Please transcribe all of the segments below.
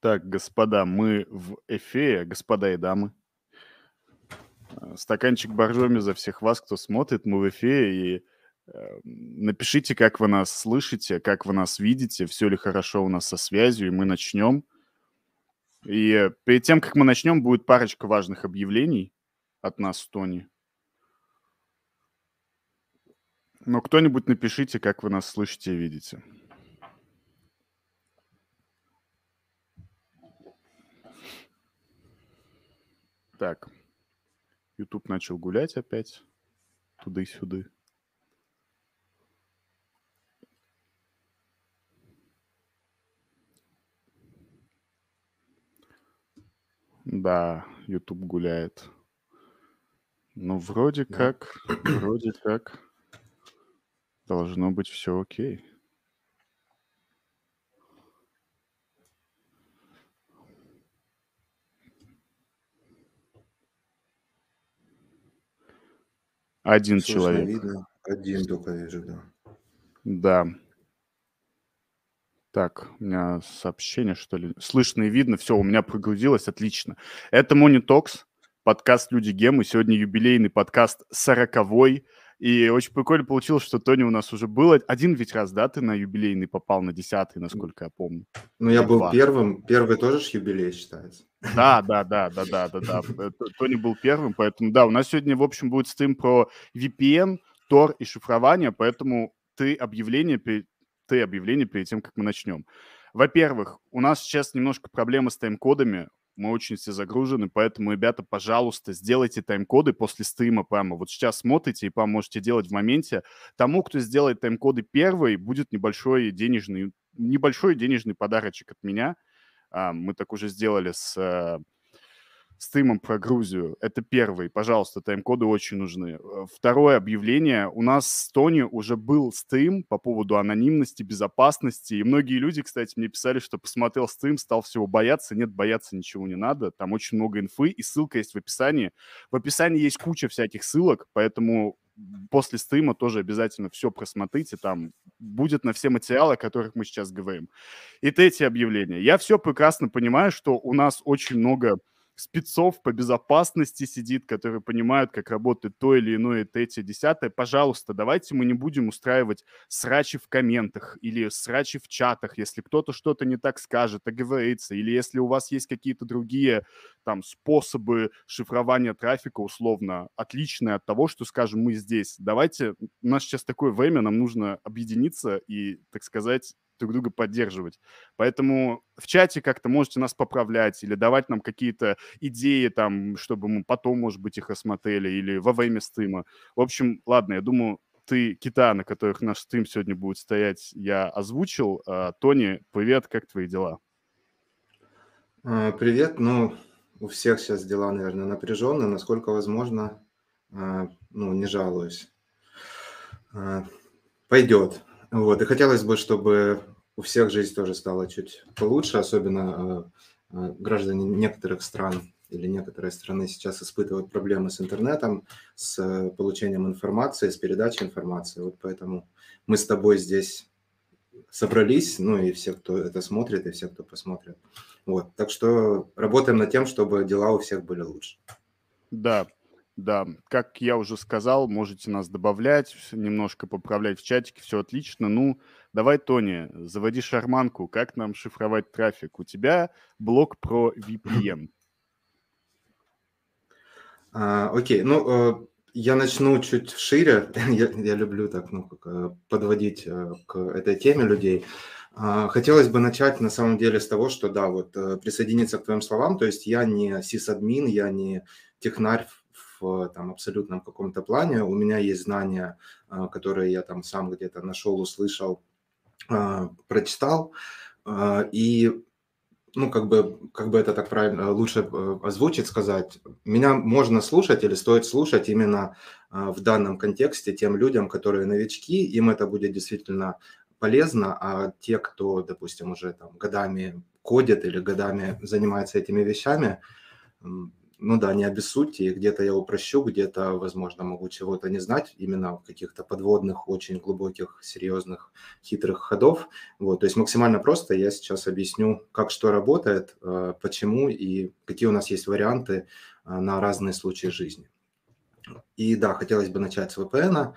Так, господа, мы в эфире, господа и дамы. Э, стаканчик боржоми за всех вас, кто смотрит, мы в эфире, и э, напишите, как вы нас слышите, как вы нас видите, все ли хорошо у нас со связью, и мы начнем. И перед тем, как мы начнем, будет парочка важных объявлений от нас, Тони. Но кто-нибудь напишите, как вы нас слышите и видите. Так. YouTube начал гулять опять. Туда-сюда. Да, YouTube гуляет. Ну, вроде Да. как, вроде как должно быть все окей. Один Слышно, человек. видно. Один только вижу, да. Да. Так, у меня сообщение, что ли. Слышно и видно. Все, у меня прогрузилось. Отлично. Это Монитокс, подкаст «Люди Гемы». Сегодня юбилейный подкаст сороковой. И очень прикольно получилось, что Тони у нас уже был. Один ведь раз, да, ты на юбилейный попал, на десятый, насколько я помню. Ну, я был два. первым. Первый тоже ж юбилей считается. Да, да, да, да, да, да, да. Э, Тони был первым, поэтому да, у нас сегодня, в общем, будет стрим про VPN, Tor и шифрование, поэтому ты объявление, ты объявление перед тем, как мы начнем. Во-первых, у нас сейчас немножко проблемы с тайм-кодами, мы очень все загружены, поэтому, ребята, пожалуйста, сделайте тайм-коды после стрима прямо. Вот сейчас смотрите и прям можете делать в моменте. Тому, кто сделает тайм-коды первый, будет небольшой денежный, небольшой денежный подарочек от меня. А, мы так уже сделали с э, стримом про Грузию. Это первый. Пожалуйста, тайм-коды очень нужны. Э, Второе объявление. У нас с Тони уже был стрим по поводу анонимности, безопасности. И многие люди, кстати, мне писали, что посмотрел стрим, стал всего бояться. Нет, бояться ничего не надо. Там очень много инфы, и ссылка есть в описании. В описании есть куча всяких ссылок, поэтому после стрима тоже обязательно все просмотрите. Там будет на все материалы, о которых мы сейчас говорим. И третье объявление. Я все прекрасно понимаю, что у нас очень много спецов по безопасности сидит, которые понимают, как работает то или иное, третье, десятое. Пожалуйста, давайте мы не будем устраивать срачи в комментах или срачи в чатах, если кто-то что-то не так скажет, оговорится, или если у вас есть какие-то другие там способы шифрования трафика условно отличные от того, что скажем мы здесь. Давайте, у нас сейчас такое время, нам нужно объединиться и, так сказать, друг друга поддерживать. Поэтому в чате как-то можете нас поправлять или давать нам какие-то идеи там, чтобы мы потом, может быть, их осмотрели или во время стрима. В общем, ладно, я думаю, ты кита, на которых наш стрим сегодня будет стоять, я озвучил. А, Тони, привет, как твои дела? А, Привет. Ну, у всех сейчас дела, наверное, напряженные. Насколько возможно, а, ну, не жалуюсь. Пойдет. Вот. И хотелось бы, чтобы у всех жизнь тоже стала чуть получше, особенно а, а, граждане некоторых стран или некоторые страны сейчас испытывают проблемы с интернетом, с э, получением информации, с передачей информации. Вот поэтому мы с тобой здесь собрались, ну и все, кто это смотрит, и все, кто посмотрит. Вот. Так что работаем над тем, чтобы дела у всех были лучше. Да, да, как я уже сказал, можете нас добавлять, немножко поправлять в чатике, все отлично. Ну, давай, Тони, заводи шарманку, как нам шифровать трафик? У тебя блог про VPN. А, окей, ну, э, я начну чуть шире. я, люблю так, ну, э, подводить э, к этой теме людей. А, Хотелось бы начать на самом деле с того, что да, вот присоединиться к твоим словам. То есть я не сисадмин, я не технарь в, там абсолютном каком-то плане. У меня есть знания, которые я там сам где-то нашел, услышал, прочитал. А, И ну, как бы, как бы это так правильно, лучше э, озвучить, сказать, меня можно слушать или стоит слушать именно а, в данном контексте тем людям, которые новички, им это будет действительно полезно, а те, кто, допустим, уже там годами кодит или годами занимается этими вещами, ну да, не обессудьте, где-то я упрощу, где-то, возможно, могу чего-то не знать, именно каких-то подводных, очень глубоких, серьезных, хитрых ходов. Вот, то есть максимально просто я сейчас объясню, как что работает, э, почему и какие у нас есть варианты э, на разные случаи жизни. И да, хотелось бы начать с VPN.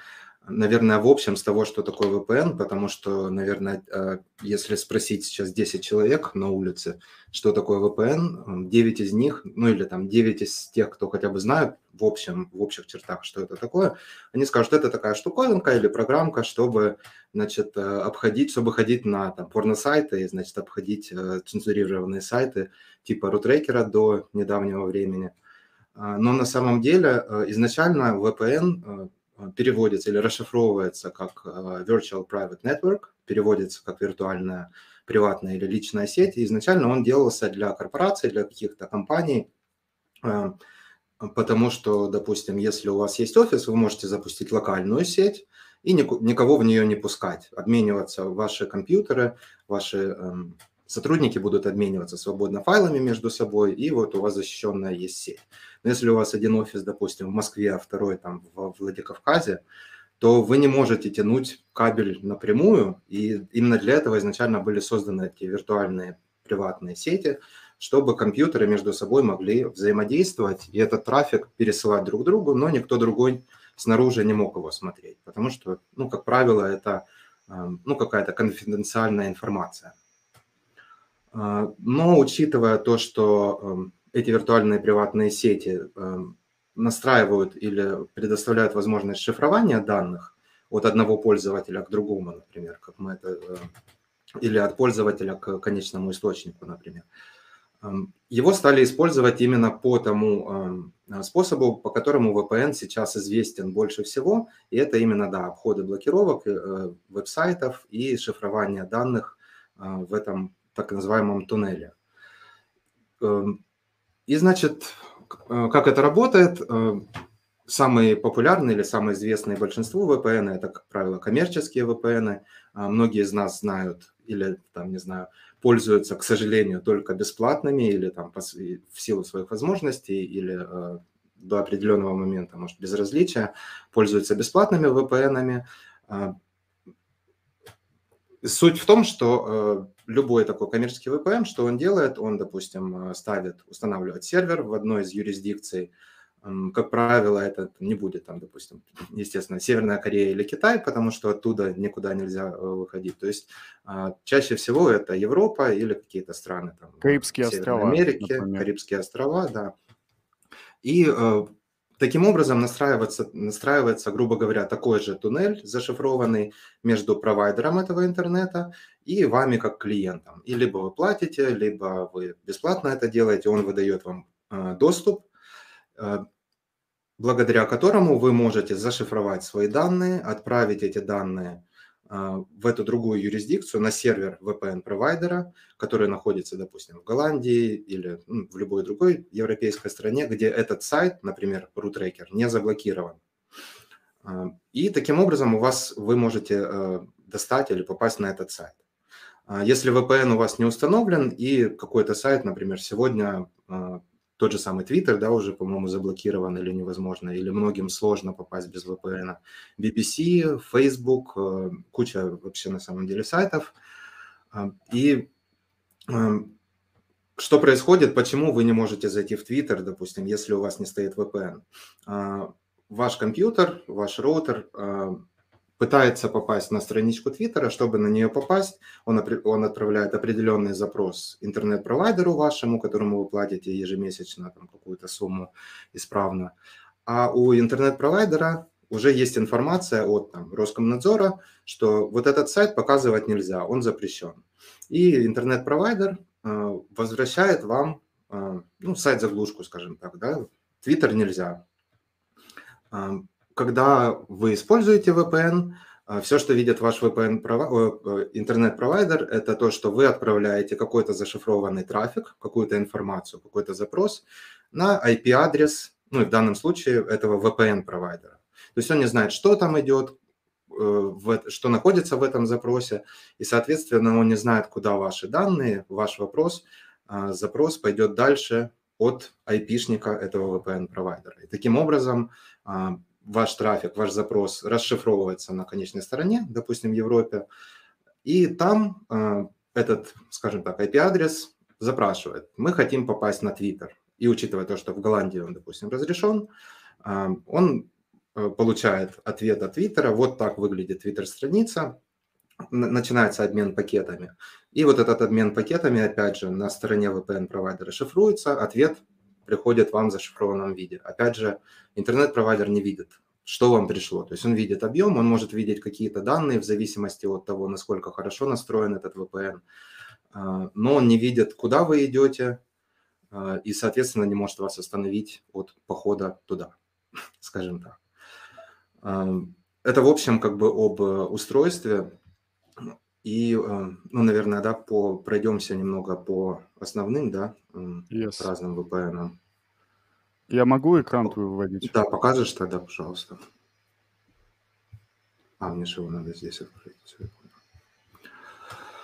Наверное, в общем, с того, что такое VPN, потому что, наверное, э, если спросить сейчас 10 человек на улице, что такое VPN, 9 из них, ну или там 9 из тех, кто хотя бы знают в общем, в общих чертах, что это такое, они скажут, это такая штуковинка или программка, чтобы, значит, э, обходить, чтобы ходить на там порно-сайты значит, обходить э, цензурированные сайты типа рутрекера до недавнего времени. А, но на самом деле изначально VPN Э, переводится или расшифровывается как э, Virtual Private Network, переводится как виртуальная приватная или личная сеть. Изначально он делался для корпораций, для каких-то компаний, э, потому что, допустим, если у вас есть офис, вы можете запустить локальную сеть и никого в нее не пускать, обмениваться ваши компьютеры, ваши эм, сотрудники будут обмениваться свободно файлами между собой, и вот у вас защищенная есть сеть. Но если у вас один офис, допустим, в Москве, а второй там в Владикавказе, то вы не можете тянуть кабель напрямую, и именно для этого изначально были созданы такие виртуальные приватные сети, чтобы компьютеры между собой могли взаимодействовать и этот трафик пересылать друг другу, но никто другой снаружи не мог его смотреть, потому что, ну, как правило, это эм, ну, какая-то конфиденциальная информация. А, но учитывая то, что эм, эти виртуальные приватные сети эм, настраивают или предоставляют возможность шифрования данных от одного пользователя к другому, например, как мы это, э, или от пользователя к конечному источнику, например. Эм, его стали использовать именно по тому способу, по которому VPN сейчас известен больше всего, и это именно, да, обходы блокировок э, веб-сайтов и шифрование данных э, в этом так называемом туннеле. И, значит, э, как это работает? Э, самые популярные или самые известные большинству VPN это, как правило, коммерческие VPN. А многие из нас знают или, там, не знаю, пользуются, к сожалению, только бесплатными или там в силу своих возможностей или э, до определенного момента, может, безразличия, пользуются бесплатными VPN. А, суть в том, что любой такой коммерческий VPN, что он делает? Он, допустим, э, ставит, устанавливает сервер в одной из юрисдикций. Как правило, это не будет там, допустим, естественно, Северная Корея или Китай, потому что оттуда никуда нельзя э, выходить. То есть а, чаще всего это Европа или какие-то страны там, Карибские острова, Америки, например. Карибские острова, да. И э, Таким образом настраивается, настраивается, грубо говоря, такой же туннель зашифрованный между провайдером этого интернета и вами как клиентом. И либо вы платите, либо вы бесплатно это делаете, он выдает вам э, доступ, э, благодаря которому вы можете зашифровать свои данные, отправить эти данные в эту другую юрисдикцию на сервер VPN-провайдера, который находится, допустим, в Голландии или ну, в любой другой европейской стране, где этот сайт, например, RootRaker, не заблокирован. А, и таким образом у вас вы можете а, достать или попасть на этот сайт. Если VPN у вас не установлен и какой-то сайт, например, сегодня тот же самый Twitter, да, уже, по-моему, заблокирован или невозможно, или многим сложно попасть без VPN. BBC, Facebook, э, куча вообще на самом деле сайтов. Э, и э, что происходит, почему вы не можете зайти в Twitter, допустим, если у вас не стоит VPN? Ваш компьютер, ваш роутер пытается попасть на страничку Твиттера, чтобы на нее попасть, он, он отправляет определенный запрос интернет-провайдеру вашему, которому вы платите ежемесячно там, какую-то сумму исправно. А у интернет-провайдера уже есть информация от там, Роскомнадзора, что вот этот сайт показывать нельзя, он запрещен. И интернет-провайдер э, возвращает вам э, ну, сайт-заглушку, скажем так, да, Твиттер нельзя. Когда вы используете VPN, а, все, что видит ваш VPN э, интернет-провайдер, это то, что вы отправляете какой-то зашифрованный трафик, какую-то информацию, какой-то запрос на IP-адрес, ну и в данном случае этого VPN-провайдера. То есть он не знает, что там идет, э, что находится в этом запросе, и, соответственно, он не знает, куда ваши данные, ваш вопрос, запрос пойдет дальше от IP-шника этого VPN-провайдера. И таким образом ваш трафик, ваш запрос расшифровывается на конечной стороне, допустим, в Европе, и там а, этот, скажем так, IP-адрес запрашивает, мы хотим попасть на Twitter. И учитывая то, что в Голландии он, допустим, разрешен, он э, получает ответ от Твиттера, вот так выглядит Твиттер-страница, начинается обмен пакетами. И вот этот обмен пакетами, опять же, на стороне VPN-провайдера шифруется, ответ приходит вам в зашифрованном виде. Опять же, интернет-провайдер не видит, что вам пришло. То есть он видит объем, он может видеть какие-то данные в зависимости от того, насколько хорошо настроен этот VPN, а, но он не видит, куда вы идете, а, и, соответственно, не может вас остановить от похода туда, скажем так. Это, в общем, как бы об устройстве. И, э, ну, наверное, да, по, пройдемся немного по основным, да, yes. разным VPN. Я могу экран твой выводить? Да, покажешь тогда, пожалуйста. А, мне же его надо здесь открыть.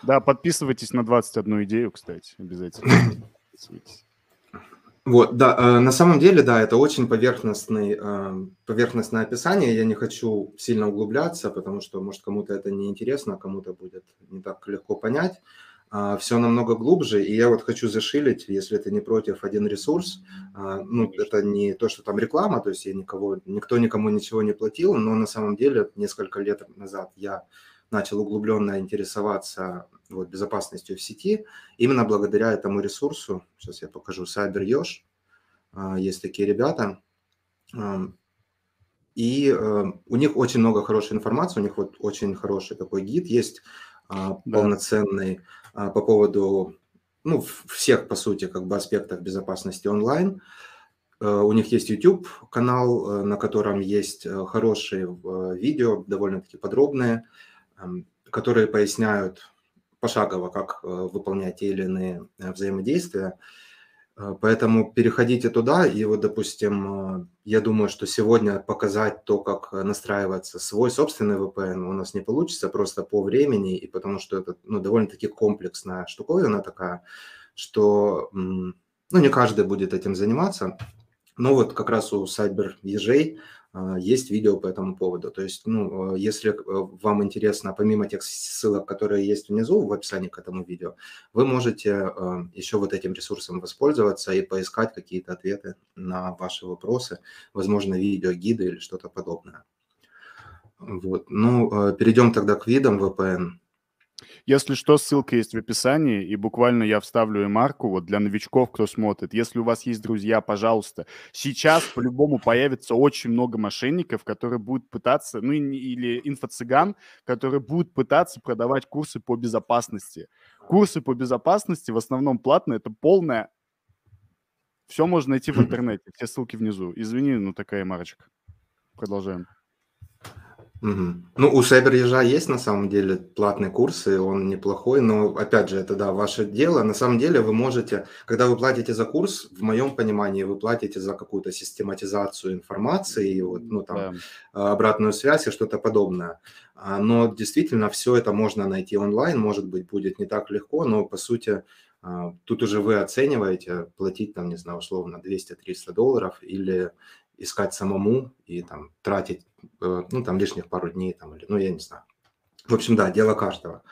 Да, подписывайтесь на 21 идею, кстати, обязательно. Подписывайтесь. Вот, да, э, на самом деле, да, это очень поверхностный, э, поверхностное описание. Я не хочу сильно углубляться, потому что, может, кому-то это не интересно, а кому-то будет не так легко понять. А, Все намного глубже, и я вот хочу зашилить, если ты не против, один ресурс. А, ну, это не то, что там реклама, то есть я никого, никто никому ничего не платил, но на самом деле несколько лет назад я начал углубленно интересоваться вот, безопасностью в сети, именно благодаря этому ресурсу. Сейчас я покажу CyberYosh. А, есть такие ребята. И э, у них очень много хорошей информации, у них вот очень хороший такой гид есть, а, полноценный а, по поводу ну, всех, по сути, как бы аспектов безопасности онлайн. Э, у них есть YouTube канал, э, на котором есть хорошие видео, довольно-таки подробные, которые поясняют пошагово, как э, выполнять те или иные э, взаимодействия. Э, поэтому переходите туда, и вот, допустим, я думаю, что сегодня показать то, как настраивается свой собственный VPN у нас не получится просто по времени, и потому что это ну, довольно-таки комплексная штуковина такая, что ну, не каждый будет этим заниматься. Но вот как раз у Cyber ежей есть видео по этому поводу. То есть, ну, э, если э, вам интересно, помимо тех ссылок, которые есть внизу в описании к этому видео, вы можете э, еще вот этим ресурсом воспользоваться и поискать какие-то ответы на ваши вопросы, возможно, видеогиды или что-то подобное. Вот. Ну, перейдем тогда к видам VPN. Если что, ссылка есть в описании, и буквально я вставлю и марку вот для новичков, кто смотрит. Если у вас есть друзья, пожалуйста, сейчас по-любому появится очень много мошенников, которые будут пытаться, ну или инфо-цыган, которые будут пытаться продавать курсы по безопасности. Курсы по безопасности в основном платные, это полная... Все можно найти в интернете, все ссылки внизу. Извини, ну такая марочка. Продолжаем. Угу. Ну, у Сайбер есть на самом деле платные курсы, он неплохой, но опять же, это да, ваше дело. На самом деле вы можете, когда вы платите за курс, в моем понимании, вы платите за какую-то систематизацию информации, вот, ну, там, да. А, обратную связь и что-то подобное. А, но действительно все это можно найти онлайн, может быть, будет не так легко, но по сути а, тут уже вы оцениваете платить там, не знаю, условно 200-300 долларов или искать самому и там тратить, ну, там лишних пару дней, там, или, ну, я не знаю. В общем, да, дело каждого.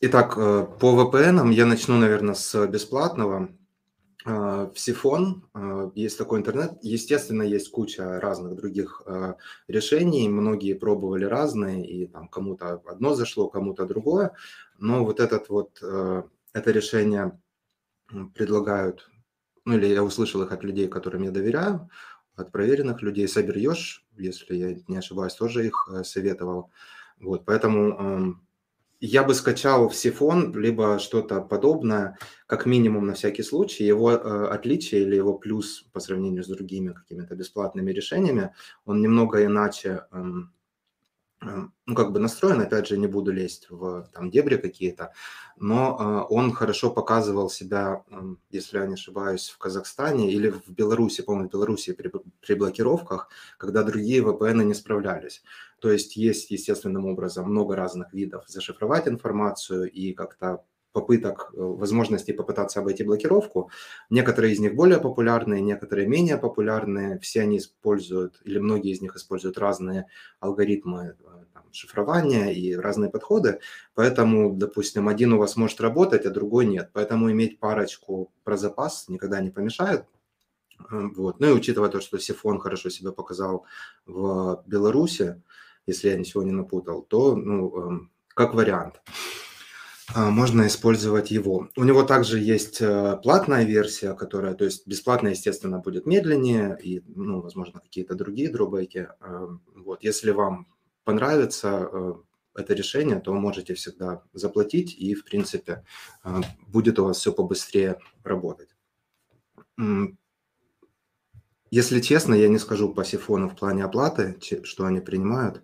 Итак, э, по VPN я начну, наверное, с бесплатного. Э, в Сифон есть такой интернет. Естественно, есть куча разных других решений. Многие пробовали разные, и там кому-то одно зашло, кому-то другое. Но вот этот вот, это решение предлагают ну или я услышал их от людей, которым я доверяю, от проверенных людей. Соберешь, если я не ошибаюсь, тоже их э, советовал. Вот, поэтому э, я бы скачал в Сифон, либо что-то подобное, как минимум на всякий случай. Его э, отличие или его плюс по сравнению с другими какими-то бесплатными решениями, он немного иначе э, ну, как бы настроен, опять же, не буду лезть в там дебри какие-то, но э, он хорошо показывал себя, э, если я не ошибаюсь, в Казахстане или в Беларуси, по-моему, в Беларуси при, при блокировках, когда другие VPN не справлялись. То есть есть естественным образом много разных видов зашифровать информацию и как-то попыток, э, возможностей попытаться обойти блокировку. Некоторые из них более популярные, некоторые менее популярные. Все они используют, или многие из них используют разные алгоритмы э, там, шифрования и разные подходы. Поэтому, допустим, один у вас может работать, а другой нет. Поэтому иметь парочку про запас никогда не помешает. Э, вот. Ну и учитывая то, что Сифон хорошо себя показал в Беларуси, если я ничего не напутал, то ну, эм, как вариант. А, можно использовать его. У него также есть э, платная версия, которая, то есть бесплатная, естественно, будет медленнее и, ну, возможно, какие-то другие дробайки. Эм, вот, если вам понравится э, это решение, то вы можете всегда заплатить и, в принципе, э, будет у вас все побыстрее работать. Если честно, я не скажу по сифону в плане оплаты, что они принимают.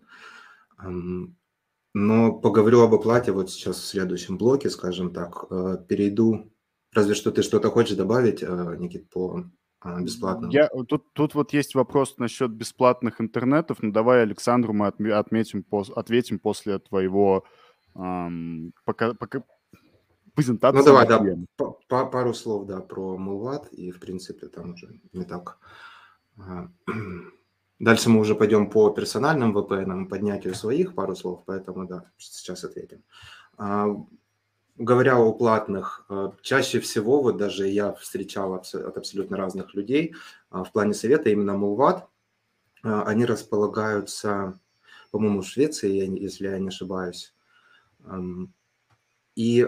Но поговорю об оплате вот сейчас в следующем блоке, скажем так. Э, перейду. Разве что ты что-то хочешь добавить, э, Никит, по а, бесплатным? Я, тут, тут вот есть вопрос насчет бесплатных интернетов, но давай Александру мы отметим, ответим после твоего эм, пока, пока, презентации. Ну давай, да, по, пару слов, да, про Мулват, и в принципе там уже не так Дальше мы уже пойдем по персональным VPN, поднятию своих пару слов, поэтому да, сейчас ответим. А, говоря о платных, а, чаще всего, вот даже я встречал от абсолютно разных людей в плане совета именно Mulvat, они располагаются, по-моему, в Швеции, если я не ошибаюсь. И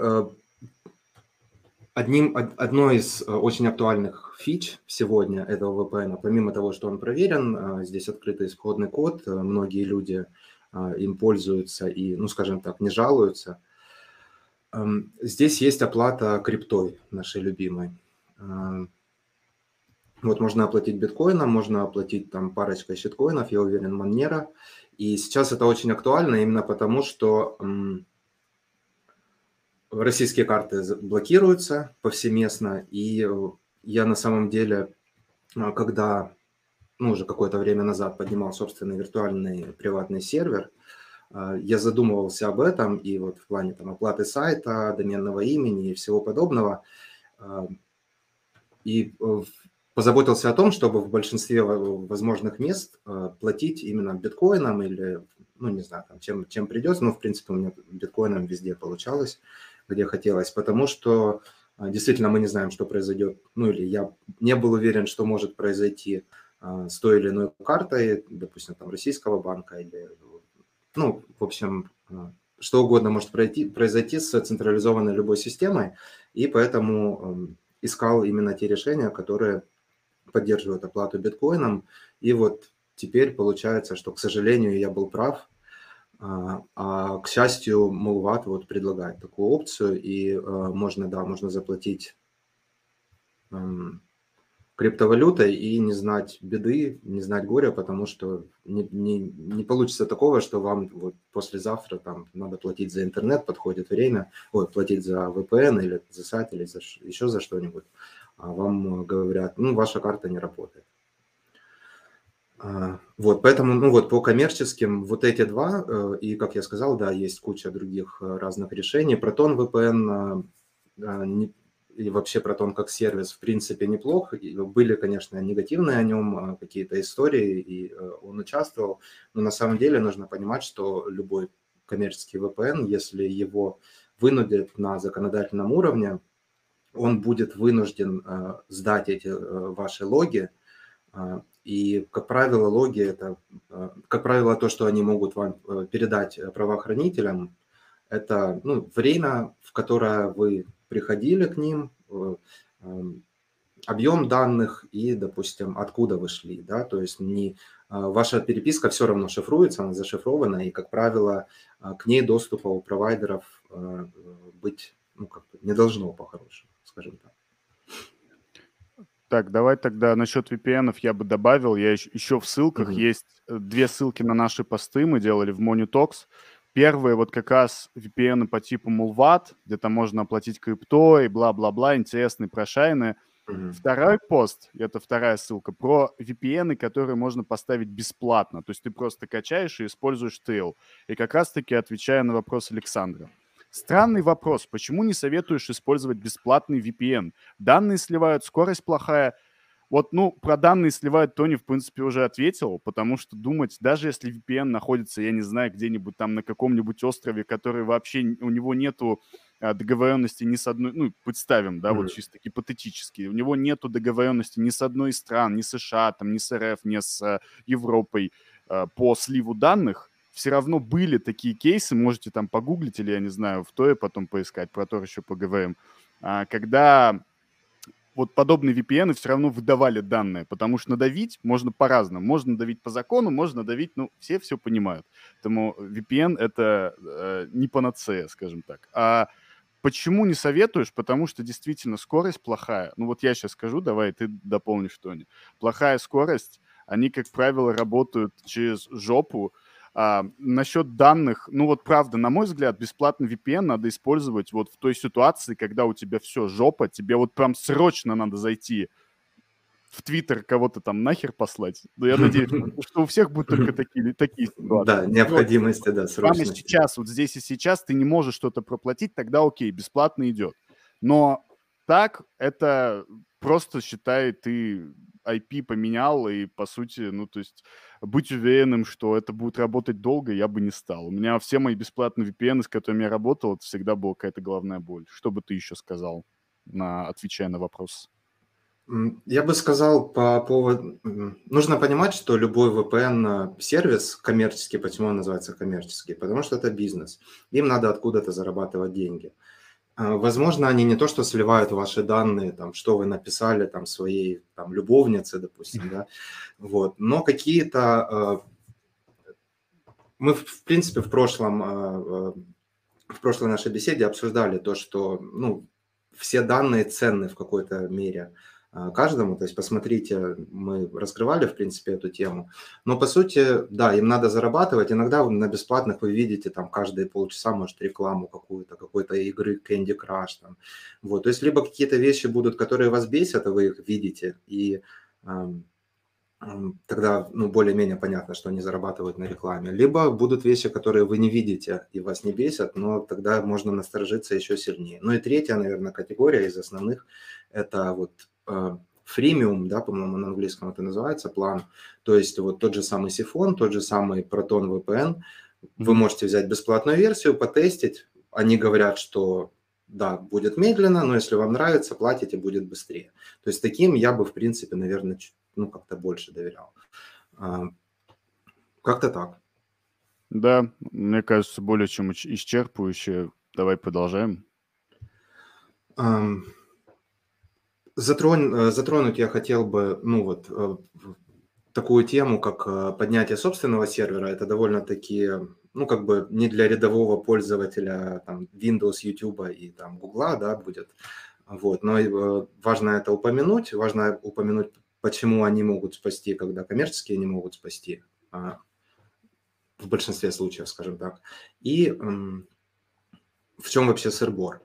Одним, одной из э, очень актуальных фич сегодня этого VPN, помимо того, что он проверен, э, здесь открытый исходный код, э, многие люди им пользуются и, ну, скажем так, не жалуются. Эм, здесь есть оплата криптой нашей любимой. Вот можно оплатить биткоином, можно оплатить там парочкой щиткоинов, я уверен, Монера. И сейчас это очень актуально именно потому, что российские карты блокируются повсеместно, и э, я на самом деле, а, когда ну, уже какое-то время назад поднимал собственный виртуальный приватный сервер, а, я задумывался об этом, и вот в плане там, оплаты сайта, доменного имени и всего подобного, а, и э, позаботился о том, чтобы в большинстве возможных мест платить именно биткоином или, ну, не знаю, там, чем, чем придется, но, в принципе, у меня биткоином везде получалось где хотелось, потому что а, действительно мы не знаем, что произойдет, ну или я не был уверен, что может произойти а, с той или иной картой, допустим, там российского банка или, ну, в общем, а, что угодно может пройти, произойти с централизованной любой системой, и поэтому искал именно те решения, которые поддерживают оплату биткоином, и вот теперь получается, что, к сожалению, я был прав, а, а, к счастью, Мулват вот предлагает такую опцию, и а, можно, да, можно заплатить эм, криптовалютой и не знать беды, не знать горя, потому что не, не, не получится такого, что вам вот послезавтра там надо платить за интернет, подходит время, ой, платить за VPN или за сайт или за, еще за что-нибудь, а вам говорят, ну, ваша карта не работает. А, вот, поэтому, ну вот, по коммерческим вот эти два, э, и, как я сказал, да, есть куча других э, разных решений. Proton VPN а, и вообще Proton как сервис, в принципе, неплох. Были, конечно, негативные о нем какие-то истории, и э, он участвовал. Но на самом деле нужно понимать, что любой коммерческий VPN, если его вынудят на законодательном уровне, он будет вынужден сдать эти ваши логи, и, как правило, логи – это, э, как правило, то, что они могут вам э, передать э, правоохранителям, это ну, время, в которое вы приходили к ним, эм, объем данных и, допустим, откуда вы шли, да, то есть не, ваша переписка все равно шифруется, она зашифрована, и, как правило, к ней доступа у провайдеров быть ну, как бы не должно по-хорошему, скажем так. Так, давай тогда насчет VPN я бы добавил. Я еще, еще в ссылках mm-hmm. есть э, две ссылки на наши посты. Мы делали в Monitox. Первые вот как раз VPN по типу Mulvat, где там можно оплатить крипто и бла-бла-бла, интересные, прошайные. Mm-hmm. Второй пост, это вторая ссылка, про VPN, которые можно поставить бесплатно. То есть ты просто качаешь и используешь Tail. И как раз-таки отвечая на вопрос Александра. Странный вопрос. Почему не советуешь использовать бесплатный VPN? Данные сливают, скорость плохая. Вот, ну, про данные сливают Тони, в принципе, уже ответил, потому что думать, даже если VPN находится, я не знаю, где-нибудь там на каком-нибудь острове, который вообще, у него нету а, договоренности ни с одной, ну, представим, да, mm-hmm. вот чисто гипотетически, у него нету договоренности ни с одной из стран, ни с США, там, ни с РФ, ни с а, Европой а, по сливу данных, все равно были такие кейсы, можете там погуглить или, я не знаю, в ТОе потом поискать, про то еще поговорим, когда вот подобные VPN все равно выдавали данные, потому что надавить можно по-разному. Можно надавить по закону, можно надавить, ну, все все понимают. Поэтому VPN — это э, не панацея, скажем так. А почему не советуешь? Потому что действительно скорость плохая. Ну, вот я сейчас скажу, давай ты дополнишь, Тони. Плохая скорость, они, как правило, работают через жопу, а, насчет данных, ну вот правда, на мой взгляд, бесплатный VPN надо использовать вот в той ситуации, когда у тебя все жопа, тебе вот прям срочно надо зайти в Твиттер кого-то там нахер послать. Но я надеюсь, что у всех будут только такие, такие ситуации. Да, необходимости, да, срочности. Прямо сейчас, вот здесь и сейчас ты не можешь что-то проплатить, тогда окей, бесплатно идет. Но так это просто считай, ты IP поменял, и, по сути, ну, то есть быть уверенным, что это будет работать долго, я бы не стал. У меня все мои бесплатные VPN, с которыми я работал, это всегда была какая-то головная боль. Что бы ты еще сказал, на, отвечая на вопрос? Я бы сказал по поводу... Нужно понимать, что любой VPN-сервис коммерческий, почему он называется коммерческий? Потому что это бизнес. Им надо откуда-то зарабатывать деньги. А, возможно, они не то, что сливают ваши данные, там, что вы написали там, своей там, любовнице, допустим, да, вот, но какие-то... А, мы, в принципе, в прошлом, а, в прошлой нашей беседе обсуждали то, что ну, все данные ценны в какой-то мере. А, каждому. То есть посмотрите, мы раскрывали, в принципе, эту тему. Но, по сути, да, им надо зарабатывать. Иногда на бесплатных вы видите там каждые полчаса, может, рекламу какую-то, какой-то игры Candy Crush. Там. Вот. То есть либо какие-то вещи будут, которые вас бесят, а вы их видите, и эм, тогда ну, более-менее понятно, что они зарабатывают на рекламе. Либо будут вещи, которые вы не видите и вас не бесят, но тогда можно насторожиться еще сильнее. Ну и третья, наверное, категория из основных – это вот фримиум, да, по-моему, на английском это называется, план. То есть вот тот же самый Сифон, тот же самый Proton VPN. Вы можете взять бесплатную версию, потестить. Они говорят, что да, будет медленно, но если вам нравится, платите, будет быстрее. То есть таким я бы, в принципе, наверное, ну, как-то больше доверял. А, как-то так. Да, мне кажется, более чем исчерпывающе. Давай продолжаем. Um, Затрон, э, затронуть я хотел бы, ну вот, э, такую тему, как э, поднятие собственного сервера. Это довольно-таки, ну, как бы не для рядового пользователя там, Windows, YouTube и там Google, да, будет. Вот, но важно это упомянуть, важно упомянуть, почему они могут спасти, когда коммерческие не могут спасти, а, в большинстве случаев, скажем так. И в чем вообще сырбор? Эм,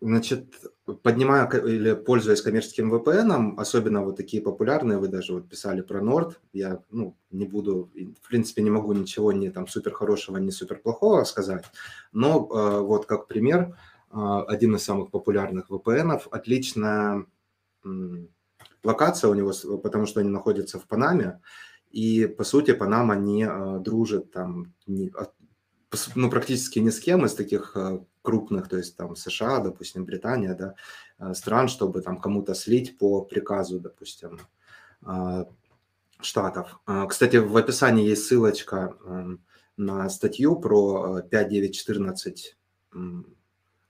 значит, поднимая или пользуясь коммерческим VPN, особенно вот такие популярные, вы даже вот писали про Nord, я ну, не буду, в принципе, не могу ничего не там супер хорошего, не супер плохого сказать, но э, вот как пример, э, один из самых популярных VPN, отличная локация у него, потому что они находятся в Панаме, и по сути Панама не э, дружит там, не, ну, практически ни с кем из таких крупных, то есть там США, допустим, Британия, да, э, стран, чтобы там кому-то слить по приказу, допустим, э, штатов. Кстати, в описании есть ссылочка эм, на статью про 5914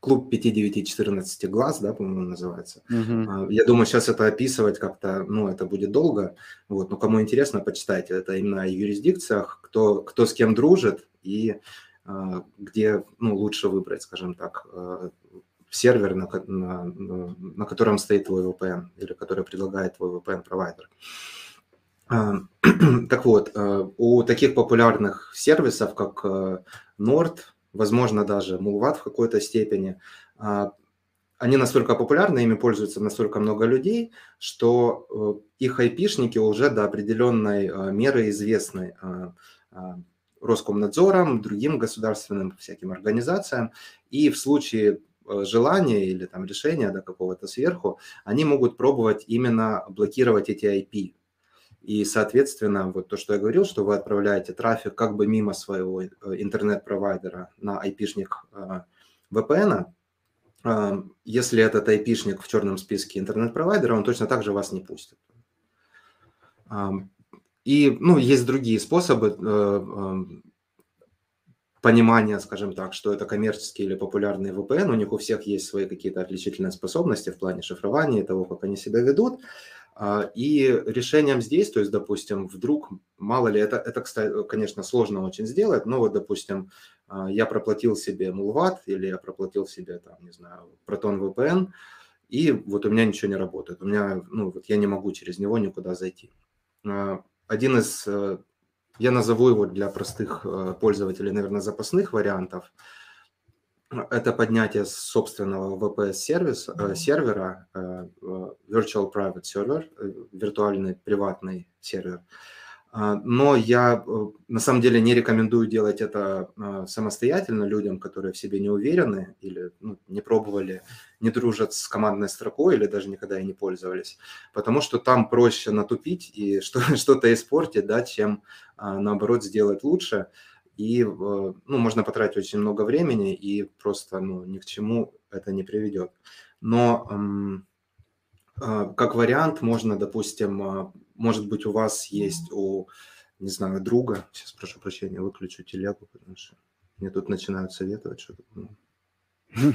клуб 5-9-14 глаз, да, по-моему, называется. Uh-huh. Я думаю, сейчас это описывать как-то, ну, это будет долго. Вот, но кому интересно, почитайте. Это именно о юрисдикциях, кто, кто с кем дружит и где ну, лучше выбрать, скажем так, а, сервер, на, на, на котором стоит твой VPN или который предлагает твой VPN-провайдер. А, так вот, у таких популярных сервисов, как Nord, возможно, даже Mulvat в какой-то степени, они настолько популярны, ими пользуются настолько много людей, что их айпишники уже до определенной меры известны Роскомнадзором, другим государственным всяким организациям, и в случае э, желания или там решения да, какого-то сверху, они могут пробовать именно блокировать эти IP. И, соответственно, вот то, что я говорил, что вы отправляете трафик как бы мимо своего э, интернет-провайдера на IP-шник VPN, если этот IP-шник в черном списке интернет-провайдера, он точно так же вас не пустит. И, ну, есть другие способы э, понимания, скажем так, что это коммерческий или популярный VPN. У них у всех есть свои какие-то отличительные способности в плане шифрования и того, как они себя ведут. А, и решением здесь, то есть, допустим, вдруг, мало ли, это, это, кстати, конечно, сложно очень сделать, но вот, допустим, а, я проплатил себе Mulvat или я проплатил себе, там, не знаю, Proton VPN, и вот у меня ничего не работает. У меня, ну, вот я не могу через него никуда зайти. Один из, э, я назову его для простых э, пользователей, наверное, запасных вариантов, это поднятие собственного VPS-сервиса, э, сервера, Virtual Private Server, виртуальный приватный сервер, но я э, на самом деле не рекомендую делать это а, самостоятельно людям, которые в себе не уверены или ну, не пробовали, не дружат с командной строкой или даже никогда и не пользовались, потому что там проще натупить и что-то испортить, да, чем а, наоборот сделать лучше. И э, ну, можно потратить очень много времени и просто ну, ни к чему это не приведет. Но как вариант можно, допустим, может быть, у вас есть у, не знаю, друга, сейчас прошу прощения, выключу телегу, потому что мне тут начинают советовать что-то. Ну.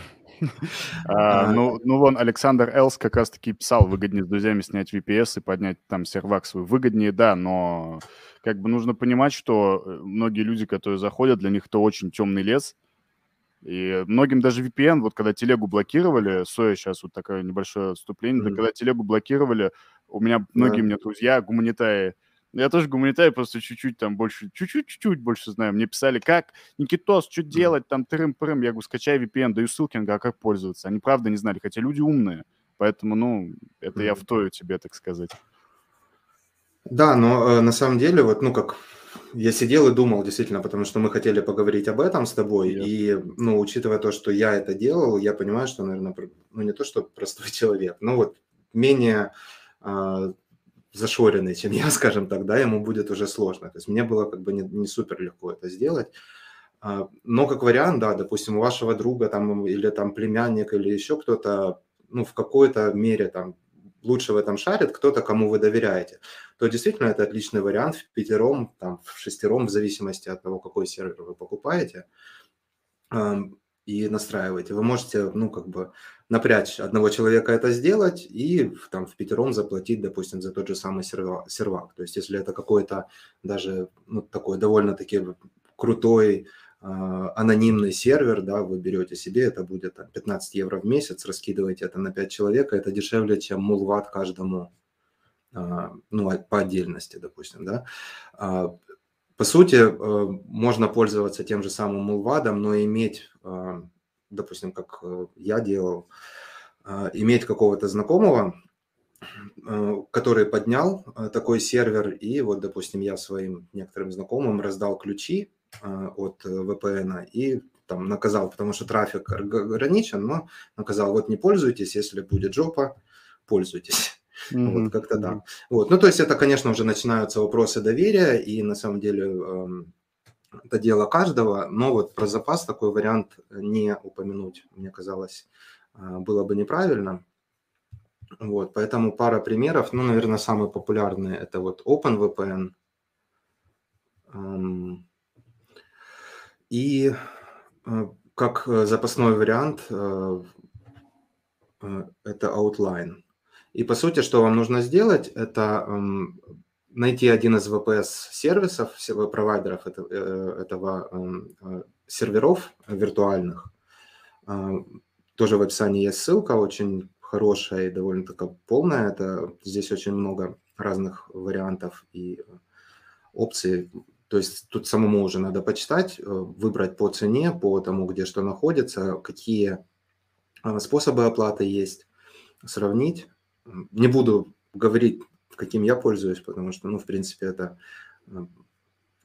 А, ну, ну, вон Александр Элс как раз-таки писал, выгоднее с друзьями снять VPS и поднять там сервак свой. Выгоднее, да, но как бы нужно понимать, что э, многие люди, которые заходят, для них это очень темный лес, и многим даже VPN, вот когда телегу блокировали, Соя сейчас вот такое небольшое отступление, mm-hmm. когда телегу блокировали, у меня многие yeah. у меня друзья гуманитарии, я тоже гуманитарий, просто чуть-чуть там больше, чуть-чуть-чуть больше знаю. Мне писали, как, Никитос, что делать, там, тырым-пырым. Я говорю, скачай VPN, даю ссылки, а как пользоваться. Они правда не знали, хотя люди умные. Поэтому, ну, это mm-hmm. я втою тебе, так сказать. Да, но э, на самом деле, вот, ну, как я сидел и думал, действительно, потому что мы хотели поговорить об этом с тобой, yeah. и, ну, учитывая то, что я это делал, я понимаю, что, наверное, ну, не то, что простой человек, но вот менее зашоренный, чем я, скажем так, да, ему будет уже сложно. То есть мне было как бы не, не супер легко это сделать. Э, но как вариант, да, допустим, у вашего друга там или там племянник или еще кто-то, ну, в какой-то мере там лучше в этом шарит, кто-то, кому вы доверяете, то действительно это отличный вариант в пятером, там, в шестером, в зависимости от того, какой сервер вы покупаете и настраиваете. Вы можете, ну, как бы напрячь одного человека это сделать и там в пятером заплатить, допустим, за тот же самый сервак. То есть если это какой-то даже ну, такой довольно-таки крутой а, анонимный сервер, да, вы берете себе, это будет там, 15 евро в месяц, раскидываете это на 5 человек, это дешевле, чем мулват каждому, а, ну, а, по отдельности, допустим, да. По сути, можно пользоваться тем же самым мулвадом, но иметь, допустим, как э, я делал, иметь какого-то знакомого, который поднял такой сервер, и вот, допустим, я своим некоторым знакомым раздал ключи, а, от VPN и там наказал, потому что трафик ограничен, но наказал, вот не пользуйтесь, если будет жопа, пользуйтесь. Mm-hmm. Вот как-то да. Вот. Ну, то есть это, конечно, уже начинаются вопросы доверия, и на самом деле э, это дело каждого, но вот про запас такой вариант не упомянуть, мне казалось, э, было бы неправильно. Вот, поэтому пара примеров, ну, наверное, самые популярные это вот OpenVPN, эм, и э, как э, запасной вариант э, это Outline. И по сути, что вам нужно сделать, это эм, найти один из VPS-сервисов, провайдеров этого эм, серверов виртуальных. Тоже в описании есть ссылка, очень хорошая и довольно-таки полная. Это здесь очень много разных вариантов и опций то есть тут самому уже надо почитать, э, выбрать по цене, по тому, где что находится, какие способы оплаты есть, сравнить. Не буду говорить, каким я пользуюсь, потому что, ну, в принципе, это э,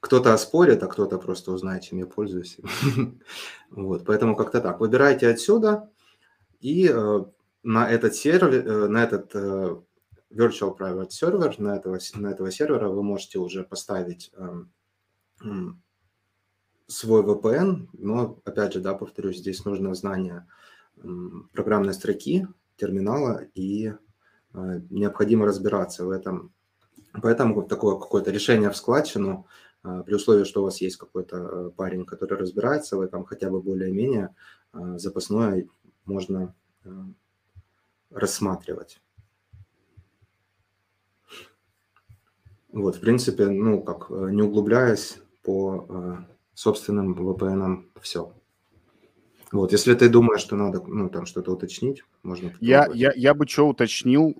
кто-то оспорит, а кто-то просто узнает, чем я пользуюсь. вот, поэтому как-то так. Выбирайте отсюда, и э, на этот сервер, э, на этот virtual private server, на этого, на этого сервера вы можете уже поставить свой VPN, но, опять же, да, повторюсь, здесь нужно знание программной строки, терминала, и необходимо разбираться в этом. Поэтому такое какое-то решение в складчину – а, при условии, что у вас есть какой-то э, парень, который разбирается в этом хотя бы более-менее, запасное можно э, рассматривать. Вот, в принципе, ну, как, э, не углубляясь по собственным VPN, все. Вот, если ты думаешь, что надо, ну, там что-то уточнить, можно... Я, я, я бы что уточнил,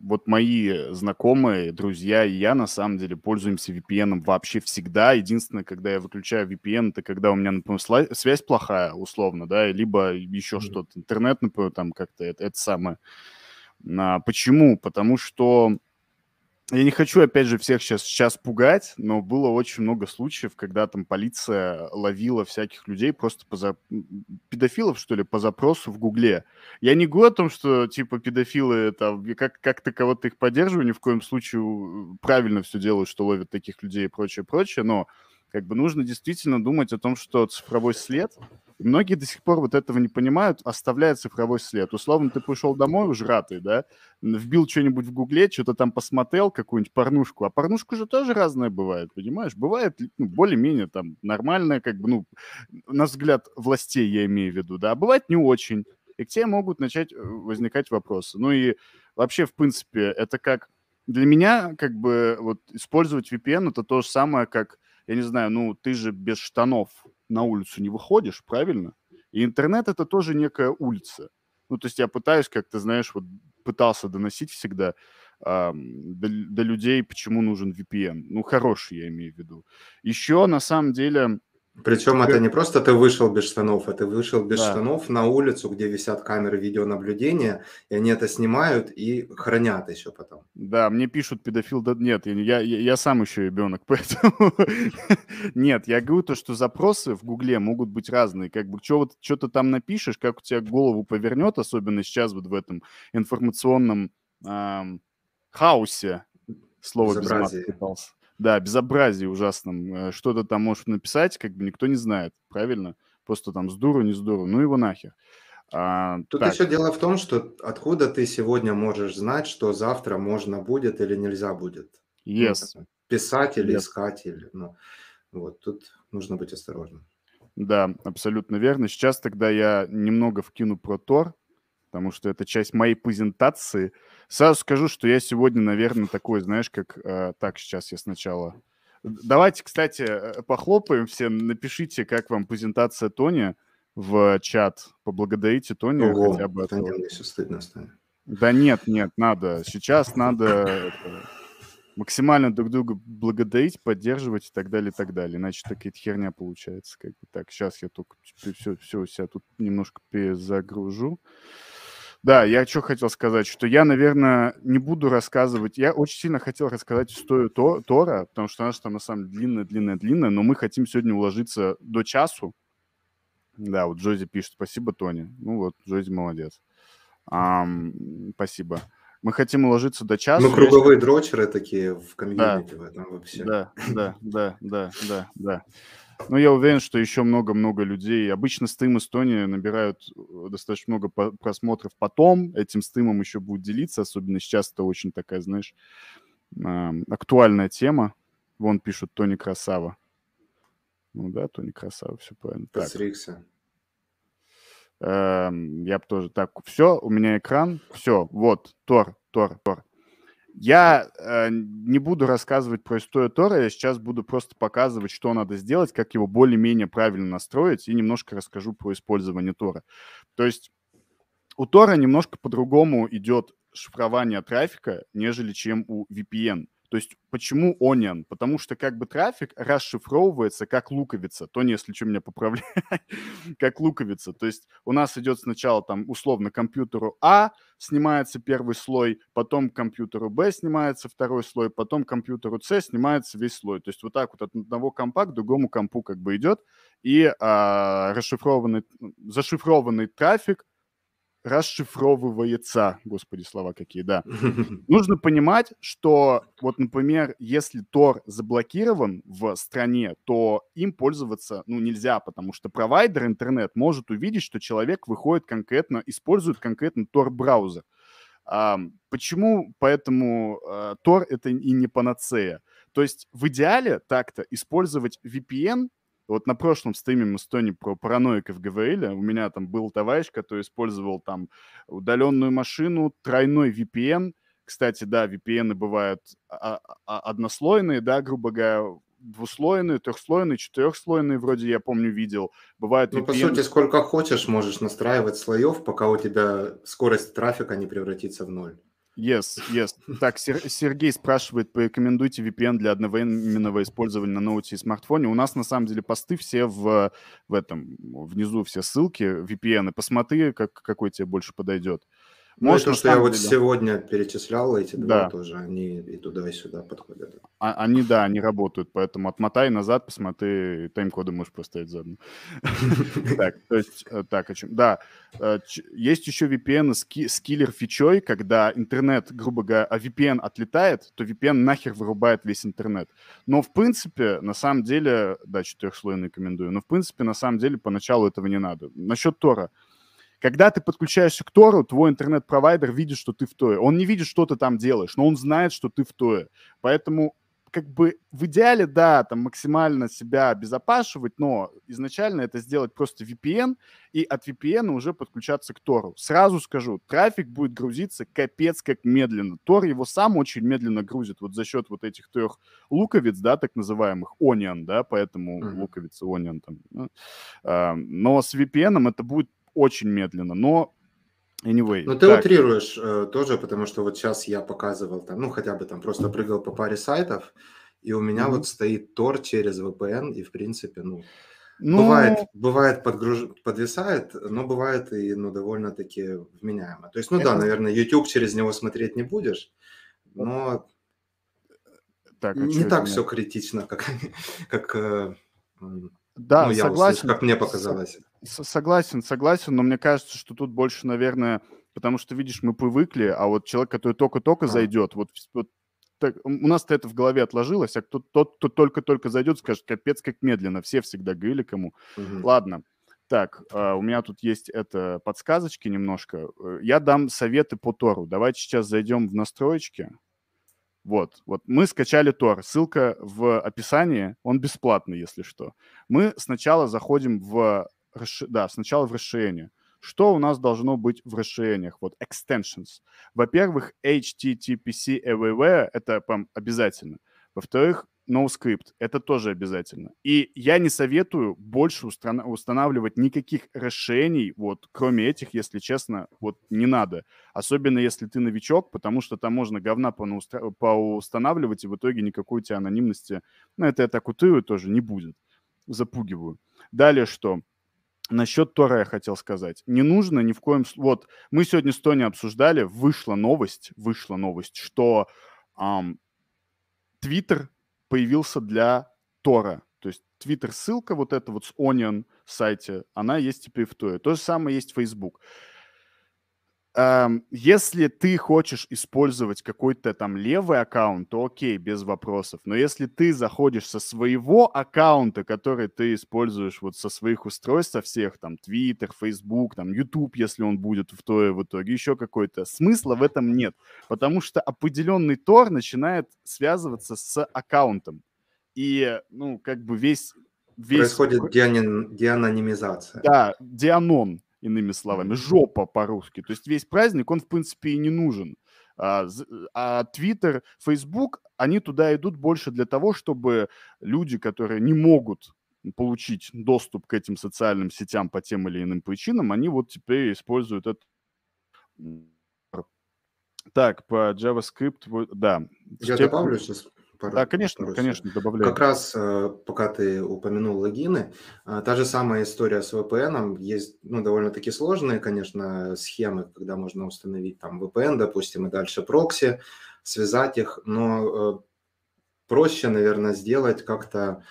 вот мои знакомые, друзья и я на самом деле пользуемся VPN вообще всегда. Единственное, когда я выключаю VPN, это когда у меня, например, связь плохая, условно, да, либо еще mm-hmm. что-то, интернет, например, там как-то это, это самое. А, почему? Потому что я не хочу, опять же, всех сейчас, сейчас пугать, но было очень много случаев, когда там полиция ловила всяких людей просто по за... педофилов, что ли, по запросу в Гугле. Я не говорю о том, что, типа, педофилы, это как, как-то кого-то их поддерживаю, ни в коем случае правильно все делают, что ловят таких людей и прочее, прочее, но как бы нужно действительно думать о том, что цифровой след многие до сих пор вот этого не понимают, оставляя цифровой след. Условно, ты пришел домой ужратый, да, вбил что-нибудь в гугле, что-то там посмотрел, какую-нибудь порнушку, а порнушку же тоже разная бывает, понимаешь? Бывает ну, более-менее там нормальная, как бы, ну, на взгляд властей я имею в виду, да, а бывает не очень. И к тебе могут начать э, возникать вопросы. Ну и вообще, в принципе, это как... Для меня, как бы, вот использовать VPN это то же самое, как, я не знаю, ну, ты же без штанов на улицу не выходишь, правильно? И интернет это тоже некая улица. Ну, то есть я пытаюсь как-то, знаешь, вот пытался доносить всегда э, до, до людей, почему нужен VPN. Ну, хороший я имею в виду. Еще, на самом деле, причем это не просто ты вышел без штанов, а ты вышел без да. штанов на улицу, где висят камеры видеонаблюдения, и они это снимают и хранят еще потом. Да, мне пишут педофил, да нет, я, я, я сам еще ребенок, поэтому нет, я говорю то, что запросы в Гугле могут быть разные, как бы что вот что-то там напишешь, как у тебя голову повернет, особенно сейчас вот в этом информационном эм, хаосе, слово без пытался да, безобразие ужасном. Э, что-то там можешь написать, как бы никто не знает, правильно? Просто там здорово, не здорово, ну его нахер. А, Тут так. еще дело в том, что откуда ты сегодня можешь знать, что завтра можно будет или нельзя будет. Ну, yes. Ну, писать или yes. искать. Или, ну, вот, тут нужно быть осторожным. Да, абсолютно верно. Сейчас тогда я немного вкину про Тор, потому что это часть моей презентации. Сразу скажу, что я сегодня, наверное, такой, знаешь, как... Э, так, сейчас я сначала... Давайте, кстати, э, похлопаем все, напишите, как вам презентация Тони в чат. Поблагодарите Тони Ого, хотя бы. Да, нет, все стыдно станет. Да нет, нет, надо. Сейчас надо это, максимально друг друга благодарить, поддерживать и так далее, и так далее. Иначе такая херня получается. Как бы так, сейчас я только все, все у себя тут немножко перезагружу. Да, я что хотел сказать, что я, наверное, не буду рассказывать. Я очень сильно хотел рассказать историю Тор, Тора, потому что она же там на самом деле длинная, длинная, длинная, но мы хотим сегодня уложиться до часу. Да, вот Джози пишет, спасибо, Тони. Ну вот, Джози молодец. Um, спасибо. Мы хотим уложиться до часа. Ну, круговые дрочеры такие в комьюнити да. в этом вообще. Да, да, да, да, да, да. Ну, я уверен, что еще много-много людей. Обычно стым Эстонии набирают э, достаточно много просмотров потом. Этим стымом еще будут делиться, особенно сейчас это очень такая, знаешь, актуальная тема. Вон пишут Тони Красава. Ну да, Тони Красава, все правильно. Подстригся. Эм, я бы тоже... Так, все, у меня экран. Все, вот, Тор, Тор, Тор. Я э, не буду рассказывать про историю Тора, я сейчас буду просто показывать, что надо сделать, как его более-менее правильно настроить, и немножко расскажу про использование Тора. То есть у Тора немножко по-другому идет шифрование трафика, нежели чем у VPN. То есть почему Onion? Потому что как бы трафик расшифровывается как луковица. То, если что, меня поправляй, как луковица. То есть у нас идет сначала там условно компьютеру А снимается первый слой, потом компьютеру Б снимается второй слой, потом компьютеру С снимается весь слой. То есть вот так вот от одного компа к другому компу как бы идет, и а, расшифрованный, зашифрованный трафик расшифровывается. Господи, слова какие, да. Нужно понимать, что вот, например, если Tor заблокирован в стране, то им пользоваться, ну, нельзя, потому что провайдер интернет может увидеть, что человек выходит конкретно, использует конкретно Tor-браузер. А, почему? Поэтому а, это и не панацея. То есть в идеале так-то использовать VPN вот на прошлом стриме мы с Тони про параноиков говорили. У меня там был товарищ, который использовал там удаленную машину, тройной VPN. Кстати, да, VPN бывают а, а, однослойные, да, грубо говоря, двуслойные, трехслойные, четырехслойные, вроде я помню, видел. Бывают Ну, VPN... по сути, сколько хочешь, можешь настраивать слоев, пока у тебя скорость трафика не превратится в ноль. Yes, yes. Так, Сергей спрашивает, порекомендуйте VPN для одновременного использования на ноуте и смартфоне. У нас, на самом деле, посты все в, в этом, внизу все ссылки, VPN. Посмотри, как, какой тебе больше подойдет. Ну, то, что я вот деле... сегодня перечислял, эти два да. тоже, они и туда, и сюда подходят. А, они, да, они работают, поэтому отмотай назад, посмотри, тайм-коды можешь поставить заодно. Так, то есть, э, так, о чем? Да, э, есть еще VPN с киллер-фичой, когда интернет, грубо говоря, а VPN отлетает, то VPN нахер вырубает весь интернет. Но, в принципе, на самом деле, да, четырехслойный рекомендую, но, в принципе, на самом деле, поначалу этого не надо. Насчет Тора. Когда ты подключаешься к Тору, твой интернет-провайдер видит, что ты в Торе. Он не видит, что ты там делаешь, но он знает, что ты в Торе. Поэтому как бы в идеале, да, там максимально себя обезопашивать, но изначально это сделать просто VPN и от VPN уже подключаться к Тору. Сразу скажу, трафик будет грузиться капец как медленно. Тор его сам очень медленно грузит вот за счет вот этих трех луковиц, да, так называемых, Onion, да, поэтому mm-hmm. луковицы Onion там. Да? А, но с VPN это будет очень медленно, но anyway. Но ты так. утрируешь э, тоже, потому что вот сейчас я показывал там, ну хотя бы там просто прыгал по паре сайтов, и у меня mm-hmm. вот стоит Tor через VPN, и в принципе, ну, ну... Бывает, бывает подгруж... подвисает, но бывает и ну, довольно-таки вменяемо. То есть, ну Это... да, наверное, YouTube через него смотреть не будешь, но так, а не так все критично, как, как э, да, ну, согласен. Услышал, как мне показалось. Согласен, согласен, но мне кажется, что тут больше, наверное, потому что, видишь, мы привыкли, а вот человек, который только-только а. зайдет, вот, вот так, у нас-то это в голове отложилось, а кто, тот, кто только-только зайдет, скажет, капец, как медленно. Все всегда говорили кому. Угу. Ладно. Так, uh, у меня тут есть это подсказочки немножко. Э, я дам советы по Тору. Давайте сейчас зайдем в настроечки. Вот, вот мы скачали Тор, ссылка в описании, он бесплатный, если что. Мы сначала заходим в, да, сначала в расширение. Что у нас должно быть в расширениях? Вот extensions. Во-первых, HTTPC Everywhere, это прям обязательно. Во-вторых, NoScript. Это тоже обязательно. И я не советую больше устанавливать никаких расширений, вот, кроме этих, если честно, вот, не надо. Особенно, если ты новичок, потому что там можно говна поустанавливать, и в итоге никакой у тебя анонимности, ну, это я так утрирую тоже, не будет. Запугиваю. Далее что? Насчет Тора я хотел сказать. Не нужно ни в коем... Вот, мы сегодня с Тони обсуждали, вышла новость, вышла новость, что эм, Twitter появился для Тора. То есть Twitter ссылка вот эта вот с Onion сайте, она есть теперь в Торе. То же самое есть Facebook. Если ты хочешь использовать какой-то там левый аккаунт, то окей, без вопросов. Но если ты заходишь со своего аккаунта, который ты используешь вот со своих устройств, со всех, там, Twitter, Facebook, там, YouTube, если он будет в Торе в итоге, еще какой-то, смысла в этом нет. Потому что определенный Тор начинает связываться с аккаунтом. И, ну, как бы весь... весь... Происходит деанонимизация. Да, дианон иными словами, жопа по-русски. То есть весь праздник, он, в принципе, и не нужен. А, а Twitter, Facebook, они туда идут больше для того, чтобы люди, которые не могут получить доступ к этим социальным сетям по тем или иным причинам, они вот теперь используют это Так, по JavaScript, да. Я добавлю сейчас пару, да, конечно, пару конечно, добавляю. Как раз, э, пока ты упомянул логины, э, та же самая история с VPN, есть ну, довольно-таки сложные, конечно, схемы, когда можно установить там VPN, допустим, и дальше прокси, связать их, но э, проще, наверное, сделать как-то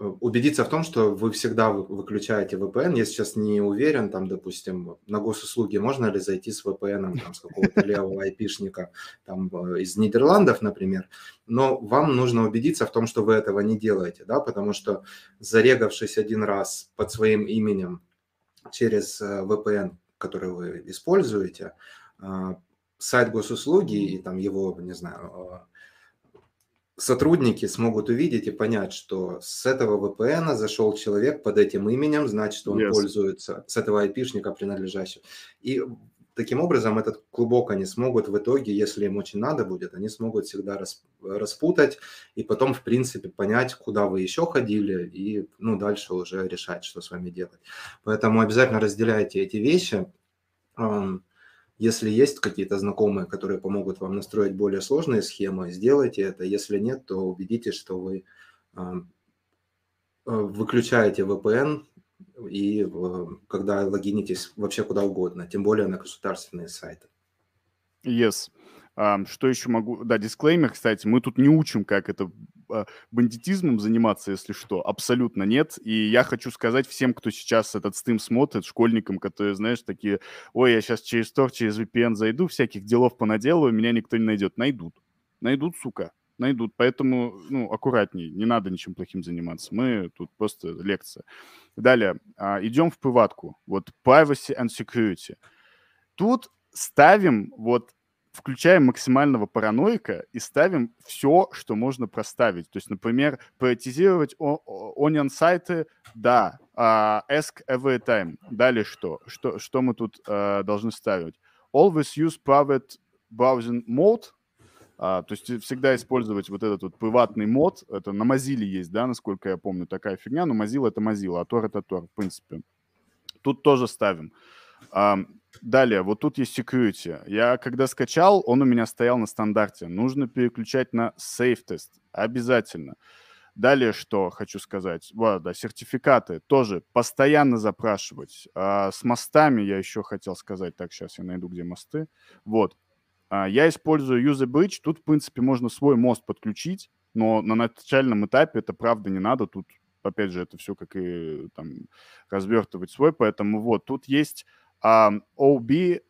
убедиться в том, что вы всегда выключаете VPN. Я сейчас не уверен, там, допустим, на госуслуги можно ли зайти с VPN там, с какого-то левого айпишника там, э, из Нидерландов, например, но вам нужно убедиться в том, что вы этого не делаете, да, потому что зарегавшись один раз под своим именем через э, VPN, который вы используете, э, сайт госуслуги и там его, не знаю, сотрудники смогут увидеть и понять, что с этого VPN зашел человек под этим именем, значит, он yes. пользуется с этого IP-шника принадлежащего. И таким образом этот клубок они смогут в итоге, если им очень надо будет, они смогут всегда распутать и потом, в принципе, понять, куда вы еще ходили и, ну, дальше уже решать, что с вами делать. Поэтому обязательно разделяйте эти вещи. Если есть какие-то знакомые, которые помогут вам настроить более сложные схемы, сделайте это. Если нет, то убедитесь, что вы э, выключаете VPN и когда логинитесь вообще куда угодно, тем более на государственные сайты. Yes. Что еще могу? Да, дисклеймер, кстати, мы тут не учим, как это бандитизмом заниматься, если что, абсолютно нет. И я хочу сказать всем, кто сейчас этот стрим смотрит, школьникам, которые, знаешь, такие, ой, я сейчас через Tor, через VPN зайду, всяких делов понаделаю, меня никто не найдет. Найдут. Найдут, сука. Найдут. Поэтому, ну, аккуратней, не надо ничем плохим заниматься. Мы тут просто лекция. Далее, а, идем в приватку. Вот privacy and security. Тут ставим вот включаем максимального параноика и ставим все, что можно проставить. То есть, например, приоритизировать onion сайты, да, uh, ask every time. Далее что? Что, что мы тут uh, должны ставить? Always use private browsing mode, а, то есть всегда использовать вот этот вот приватный мод. Это на Mozilla есть, да, насколько я помню, такая фигня. Но Mozilla это Mozilla, а Tor это Tor, в принципе. Тут тоже ставим. Далее, вот тут есть security. Я когда скачал, он у меня стоял на стандарте. Нужно переключать на safe тест. Обязательно. Далее, что хочу сказать. Вот, да, сертификаты тоже постоянно запрашивать. А, с мостами я еще хотел сказать. Так, сейчас я найду, где мосты. Вот. А, я использую User Bridge. Тут, в принципе, можно свой мост подключить, но на начальном этапе это правда не надо. Тут, опять же, это все как и там развертывать свой. Поэтому вот, тут есть um, OBFS4.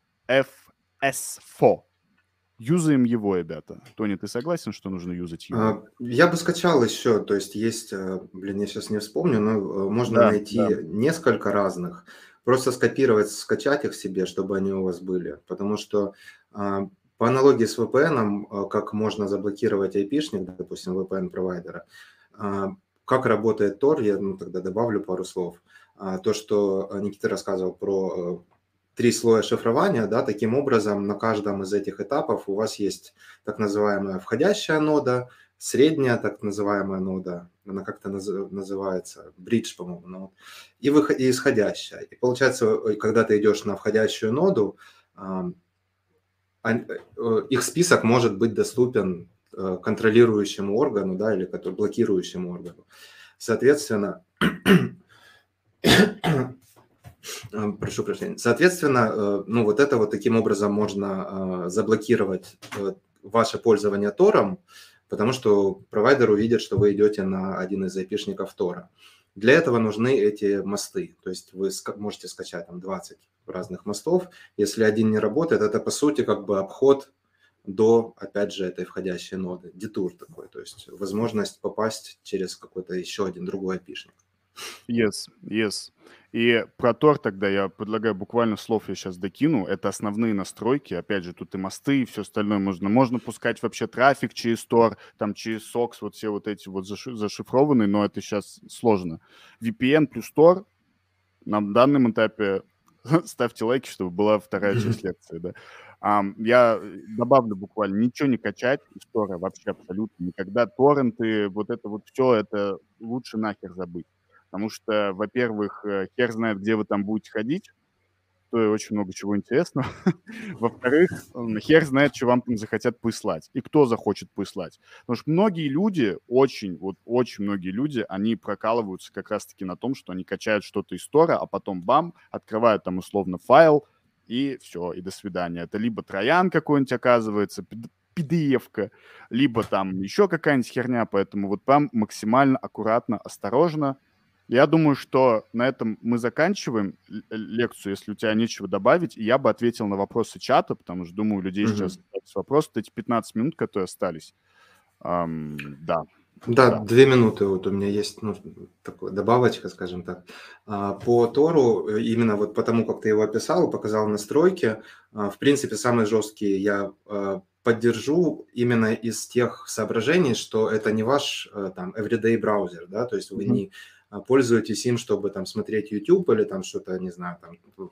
Юзаем его, ребята. Тони, ты согласен, что нужно юзать его? А, я бы скачал еще, то есть есть, э, блин, я сейчас не вспомню, но э, можно да, найти да. несколько разных, просто скопировать, скачать их себе, чтобы они у вас были, потому что а, по аналогии с VPN, э, как можно заблокировать IP-шник, допустим, VPN-провайдера, а, как работает Tor, я ну, тогда добавлю пару слов. То, что Никита рассказывал про три слоя шифрования, да, таким образом на каждом из этих этапов у вас есть так называемая входящая нода, средняя так называемая нода, она как-то наз, называется, бридж, по-моему, ну, и, выход, и исходящая. И получается, когда ты идешь на входящую ноду, э, их список может быть доступен э, контролирующему органу, да, или блокирующему органу. Соответственно, прошу прощения. Соответственно, э, ну вот это вот таким образом можно э, заблокировать ваше пользование Тором, потому что провайдер увидит, что вы идете на один из IP-шников Тора. Для этого нужны эти мосты. То есть вы можете скачать там 20 разных мостов. Если один не работает, это по сути как бы обход до, опять же, этой входящей ноды. Детур такой, то есть возможность попасть через какой-то еще один другой IP-шник. Yes, yes. И про Тор тогда я предлагаю буквально слов я сейчас докину. Это основные настройки. Опять же, тут и мосты, и все остальное можно. Можно пускать вообще трафик через Тор, там через SOX, вот все вот эти вот заши- зашифрованные, но это сейчас сложно. VPN плюс Тор на данном этапе ставьте лайки, чтобы была вторая часть лекции, да. Um, я добавлю буквально ничего не качать из Тора вообще абсолютно никогда. Торренты, вот это вот все, это лучше нахер забыть. Потому что, во-первых, э, хер знает, где вы там будете ходить. стоит очень много чего интересного. Во-вторых, хер знает, что вам там захотят прислать. И кто захочет прислать. Потому что многие люди, очень, вот очень многие люди, они прокалываются как раз-таки на том, что они качают что-то из стора, а потом бам, открывают там условно файл, и все, и до свидания. Это либо троян какой-нибудь оказывается, PDF-ка, либо там еще какая-нибудь херня, поэтому вот прям максимально аккуратно, осторожно. Я думаю, что на этом мы заканчиваем лекцию, если у тебя нечего добавить, и я бы ответил на вопросы чата, потому что, думаю, у людей mm-hmm. сейчас вопросы, эти 15 минут, которые остались. Um, да. Да, да, две минуты вот у меня есть ну, такая добавочка, скажем так. А, по Тору, э, именно вот потому, как ты его описал, показал настройки, а, в принципе, самые жесткие я а, поддержу именно из тех соображений, что это не ваш э, там everyday браузер, да, то есть вы mm-hmm. не пользуетесь им, чтобы там смотреть YouTube или там что-то, не знаю, там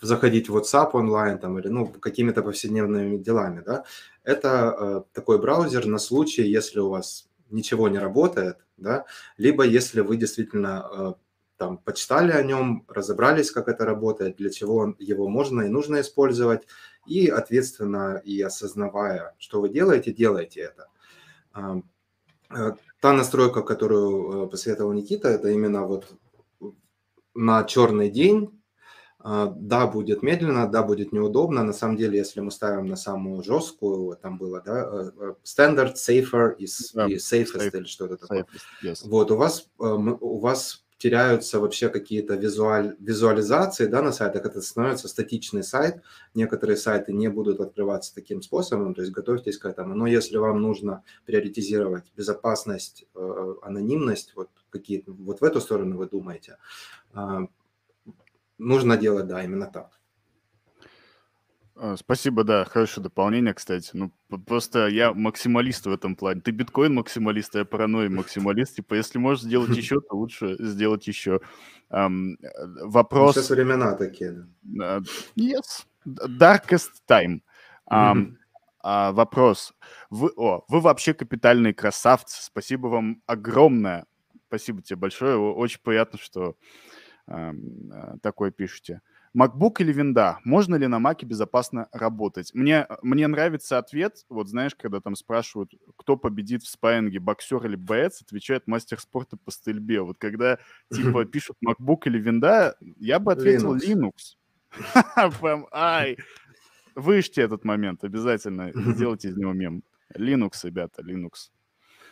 заходить в WhatsApp онлайн там или ну какими-то повседневными делами, да. Это э, такой браузер на случай, если у вас ничего не работает, да, либо если вы действительно э, там почитали о нем, разобрались, как это работает, для чего его можно и нужно использовать, и ответственно и осознавая, что вы делаете, делайте это. Э, та настройка, которую э, посоветовал Никита, это именно вот на черный день. А, да, будет медленно, да, будет неудобно. На самом деле, если мы ставим на самую жесткую, там было, да, standard, safer и, yeah. и safest Safe, или что-то такое. Yes. Вот, у вас, у вас теряются вообще какие-то визуаль, визуализации да, на сайтах, это становится статичный сайт. Некоторые сайты не будут открываться таким способом, то есть готовьтесь к этому. Но если вам нужно приоритизировать безопасность, э, анонимность, вот, какие, вот в эту сторону вы думаете, э, нужно делать, да, именно так. А, спасибо, да, хорошее дополнение, кстати. Ну, просто я максималист в этом плане. Ты биткоин максималист, а я паранойя максималист. Типа, если можешь сделать еще, то лучше сделать еще. Um, вопрос... Сейчас времена такие. Uh, yes. Darkest time. Um, uh, вопрос. Вы, о, вы вообще капитальные красавцы. Спасибо вам огромное. Спасибо тебе большое. Очень приятно, что uh, такое пишете. MacBook или винда? Можно ли на Маке безопасно работать? Мне, мне нравится ответ, вот знаешь, когда там спрашивают, кто победит в спайинге, боксер или боец, отвечает мастер спорта по стрельбе. Вот когда типа пишут MacBook или винда, я бы ответил Linux. Linux. Ай, вышьте этот момент обязательно, сделайте из него мем. Linux, ребята, Linux.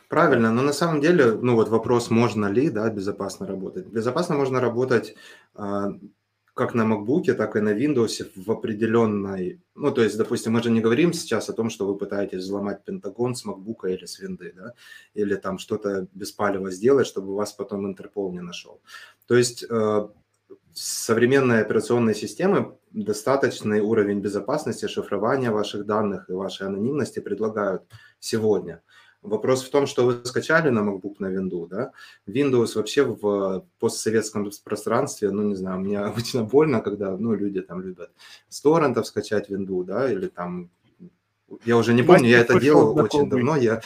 Правильно, но на самом деле, ну вот вопрос, можно ли, да, безопасно работать. Безопасно можно работать а, как на MacBook, так и на Windows в определенной... Ну, то есть, допустим, мы же не говорим сейчас о том, что вы пытаетесь взломать Пентагон с MacBook или с Винды, да, или там что-то беспалево сделать, чтобы вас потом Интерпол не нашел. То есть э, современные операционные системы достаточный уровень безопасности, шифрования ваших данных и вашей анонимности предлагают сегодня – Вопрос в том, что вы скачали на MacBook на Windows, да? Windows вообще в постсоветском пространстве, ну, не знаю, мне обычно больно, когда, ну, люди там любят с торрентов скачать Windows, да, или там, я уже не помню, я это делал очень давно, я,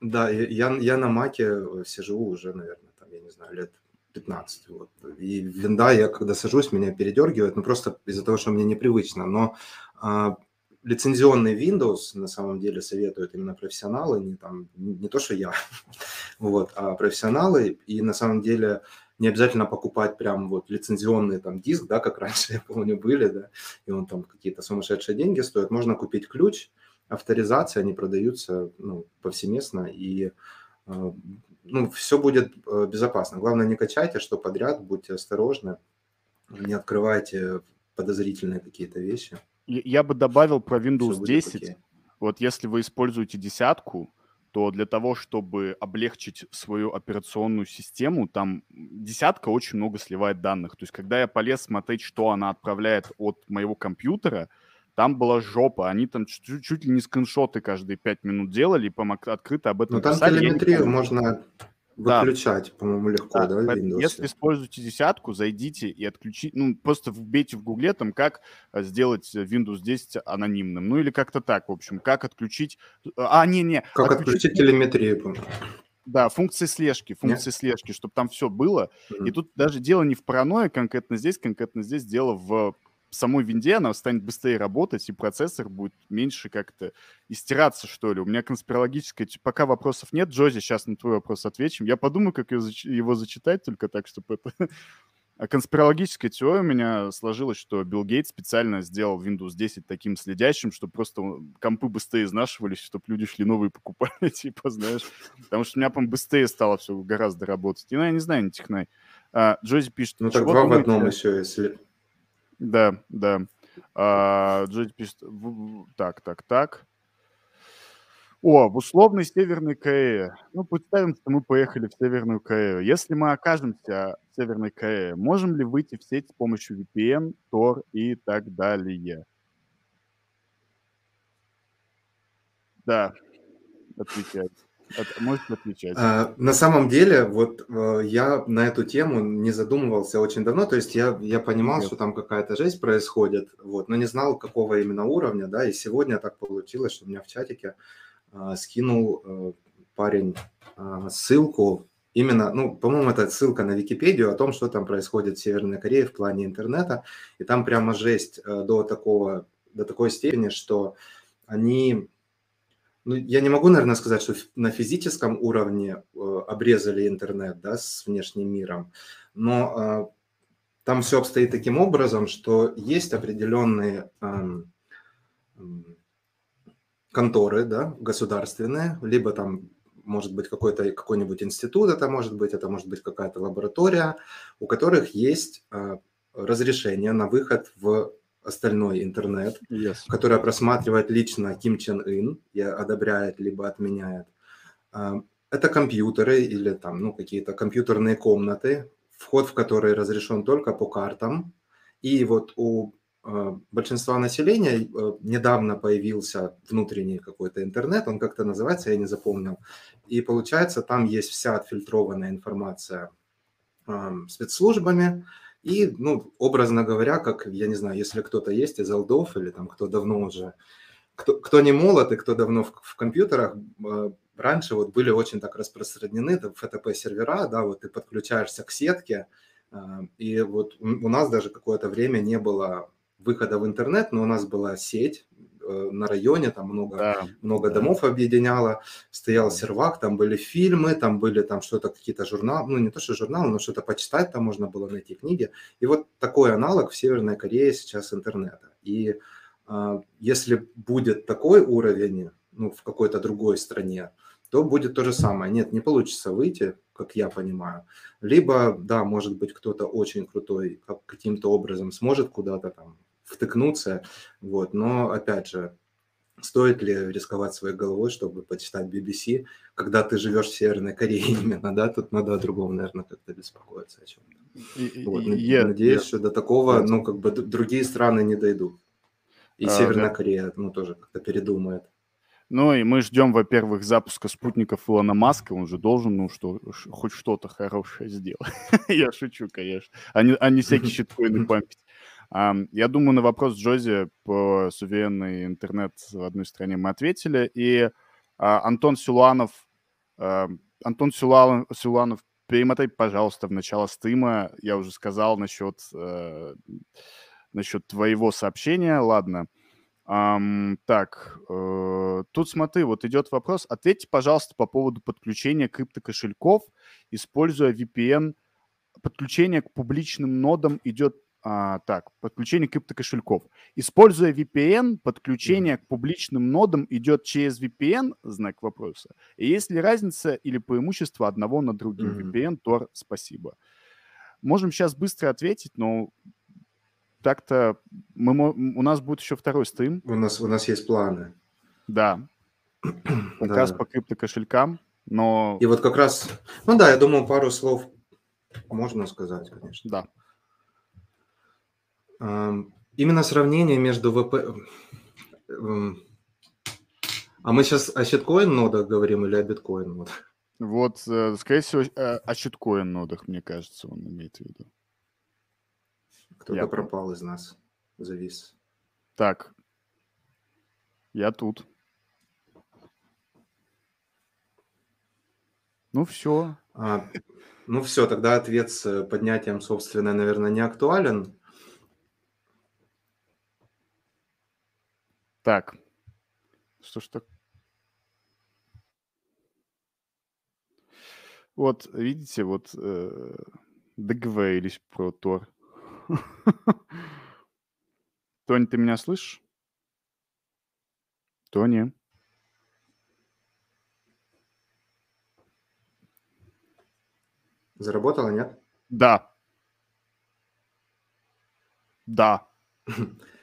да, я, я на Маке сижу уже, наверное, там, я не знаю, лет 15. Вот. И винда я, когда сажусь, меня передергивает, ну, просто из-за того, что мне непривычно. Но а, лицензионный Windows на самом деле советуют именно профессионалы, не, там, не то, что я, вот, а профессионалы. И на самом деле не обязательно покупать прям вот лицензионный там диск, да, как раньше, я помню, были, да, и он там какие-то сумасшедшие деньги стоит. Можно купить ключ, авторизация, они продаются ну, повсеместно, и э, ну, все будет э, безопасно. Главное, не качайте что подряд, будьте осторожны, не открывайте подозрительные какие-то вещи я бы добавил про Windows 10. Вот если вы используете десятку, то для того, чтобы облегчить свою операционную систему, там десятка очень много сливает данных. То есть, когда я полез смотреть, что она отправляет от моего компьютера, там была жопа. Они там чуть, чуть ли не скриншоты каждые пять минут делали и открыто об этом Ну, там писали. телеметрию можно Выключать, да. по-моему, легко, да, да Windows? Если используете десятку, зайдите и отключите, ну, просто вбейте в гугле там, как э, сделать Windows 10 анонимным, ну, или как-то так, в общем, как отключить... А, не-не. Как отключить, отключить телеметрию, Да, функции слежки, функции слежки, чтобы там все было. Mm-hmm. И тут даже дело не в паранойе конкретно здесь, конкретно здесь дело в самой винде, она станет быстрее работать, и процессор будет меньше как-то истираться, что ли. У меня конспирологическая... Пока вопросов нет, Джози, сейчас на твой вопрос отвечим. Я подумаю, как его зачитать, только так, чтобы это... А конспирологическая теория у меня сложилась, что Билл Гейт специально сделал Windows 10 таким следящим, чтобы просто компы быстрее изнашивались, чтобы люди шли новые покупали, типа, знаешь. Потому что у меня, по быстрее стало все гораздо работать. И, ну, я не знаю, не технай. А, Джози пишет... Ну, так два в одном еще, если... Да, да. А, Джози пишет... Так, так, так. О, в условной Северной Корее. Ну, представим, что мы поехали в Северную Корею. Если мы окажемся в Северной Корее, можем ли выйти в сеть с помощью VPN, Tor и так далее? Да, отвечать. Можете отвечать. А, на самом деле, вот э, я на эту тему не задумывался очень давно, то есть я, я понимал, Нет. что там какая-то жесть происходит, вот, но не знал, какого именно уровня, да, и сегодня так получилось, что у меня в чатике а, скинул э, парень а, ссылку именно, ну, по-моему, это ссылка на Википедию о том, что там происходит в Северной Корее в плане интернета, и там прямо жесть э, до такого, до такой степени, что они, ну, я не могу, наверное, сказать, что на физическом уровне э, обрезали интернет, да, с внешним миром, но там все обстоит таким образом, что есть определенные конторы, да, государственные, либо там может быть какой-то какой-нибудь институт, это может быть, это может быть какая-то лаборатория, у которых есть э, разрешение на выход в остальной интернет, yes. которое просматривает лично Ким Чен Ын и одобряет либо отменяет. Э, это компьютеры или там ну какие-то компьютерные комнаты, вход в которые разрешен только по картам. И вот у Э, большинства населения э, недавно появился внутренний какой-то интернет, он как-то называется, я не запомнил. И получается, там есть вся отфильтрованная информация спецслужбами. И, ну, образно говоря, как, я не знаю, если кто-то есть из алдов или там кто давно уже, кто, кто не молод и кто давно в, в компьютерах, э, раньше вот были очень так распространены FTP-сервера, да, вот ты подключаешься к сетке, и вот у нас даже какое-то время не было выхода в интернет, но у нас была сеть на районе, там много, да, много домов объединяло, стоял сервак, там были фильмы, там были там что-то, какие-то журналы, ну не то что журналы, но что-то почитать там можно было найти книги. И вот такой аналог в Северной Корее сейчас интернета. И э, если будет такой уровень, ну в какой-то другой стране, то будет то же самое. Нет, не получится выйти, как я понимаю. Либо, да, может быть, кто-то очень крутой как, каким-то образом сможет куда-то там втыкнуться. Вот. Но, опять же, стоит ли рисковать своей головой, чтобы почитать BBC, когда ты живешь в Северной Корее именно, да? Тут надо о другом, наверное, как-то беспокоиться о чем-то. Вот. Yeah, Надеюсь, yeah. что до такого, ну, как бы другие страны не дойдут. И а, Северная да. Корея, ну, тоже как-то передумает. Ну и мы ждем, во-первых, запуска спутников Илона Маска. Он же должен, ну, что, хоть что-то хорошее сделать. Я шучу, конечно. А не, а не всякие щиткоины память. Я думаю, на вопрос Джози по суверенный интернет в одной стране мы ответили. И а, Антон Силуанов, Антон Силуанов, Силуанов, перемотай, пожалуйста, в начало стрима. Я уже сказал насчет, э, насчет твоего сообщения. Ладно. Um, так, uh, тут смотри, вот идет вопрос. Ответьте, пожалуйста, по поводу подключения криптокошельков, используя VPN. Подключение к публичным нодам идет а, так, подключение криптокошельков. Используя VPN, подключение mm-hmm. к публичным нодам идет через VPN, знак вопроса. И есть ли разница или преимущество одного над другим? Mm-hmm. VPN, Tor, спасибо. Можем сейчас быстро ответить, но так-то мы, у нас будет еще второй стрим. У нас, у нас есть планы. Да. Как да. раз по криптокошелькам, но... И вот как раз, ну да, я думаю, пару слов можно сказать, конечно. Да. Именно сравнение между ВП... А мы сейчас о щиткоин нодах говорим или о биткоин нодах? Вот, э, скорее всего, э, о щиткоин нодах, мне кажется, он имеет в виду. Кто-то я... пропал из нас, завис. Так, я тут. Ну все. А, ну все, тогда ответ с поднятием собственной, наверное, не актуален. Так. Что ж так? Вот, видите, вот э, договорились про Тор. Тони, ты меня слышишь? Тони. Заработало, нет? Да. Да.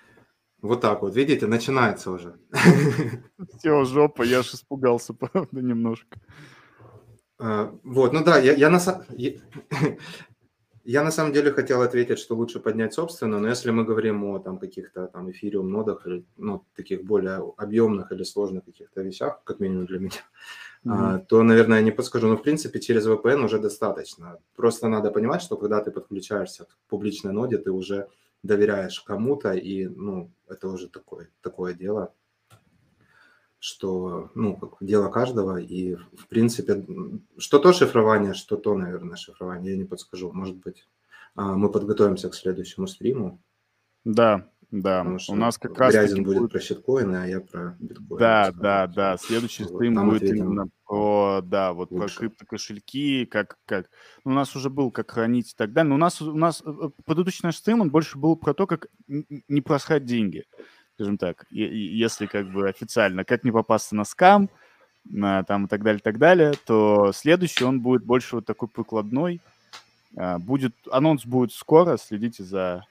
Вот так вот, видите, начинается уже. Все, жопа, я аж испугался, правда, немножко. А, вот, ну да, я, я, на, я, я на самом деле хотел ответить, что лучше поднять собственно, но если мы говорим о там каких-то там эфириум нодах или ну, таких более объемных или сложных каких-то вещах, как минимум для меня, mm-hmm. то, наверное, я не подскажу. Но, в принципе, через VPN уже достаточно. Просто надо понимать, что когда ты подключаешься к публичной ноде, ты уже доверяешь кому-то, и, ну, это уже такое, такое дело, что, ну, как дело каждого, и, в принципе, что то шифрование, что то, наверное, шифрование, я не подскажу, может быть, а, мы подготовимся к следующему стриму. Да, да, у нас как раз Грязин будет будет про щиткоины, а я про биткоин. Да, да, да. Следующий вот, стрим будет именно про, да, вот лучше. про криптокошельки, как, как. Ну, у нас уже был как хранить и так далее. Но у нас, у нас э, э, предыдущий наш стрим, он больше был про то, как не просрать деньги, скажем так, если как бы официально, как не попасться на скам, на, там и так далее, и так далее, то следующий он будет больше вот такой прикладной. А, будет, анонс будет скоро, следите за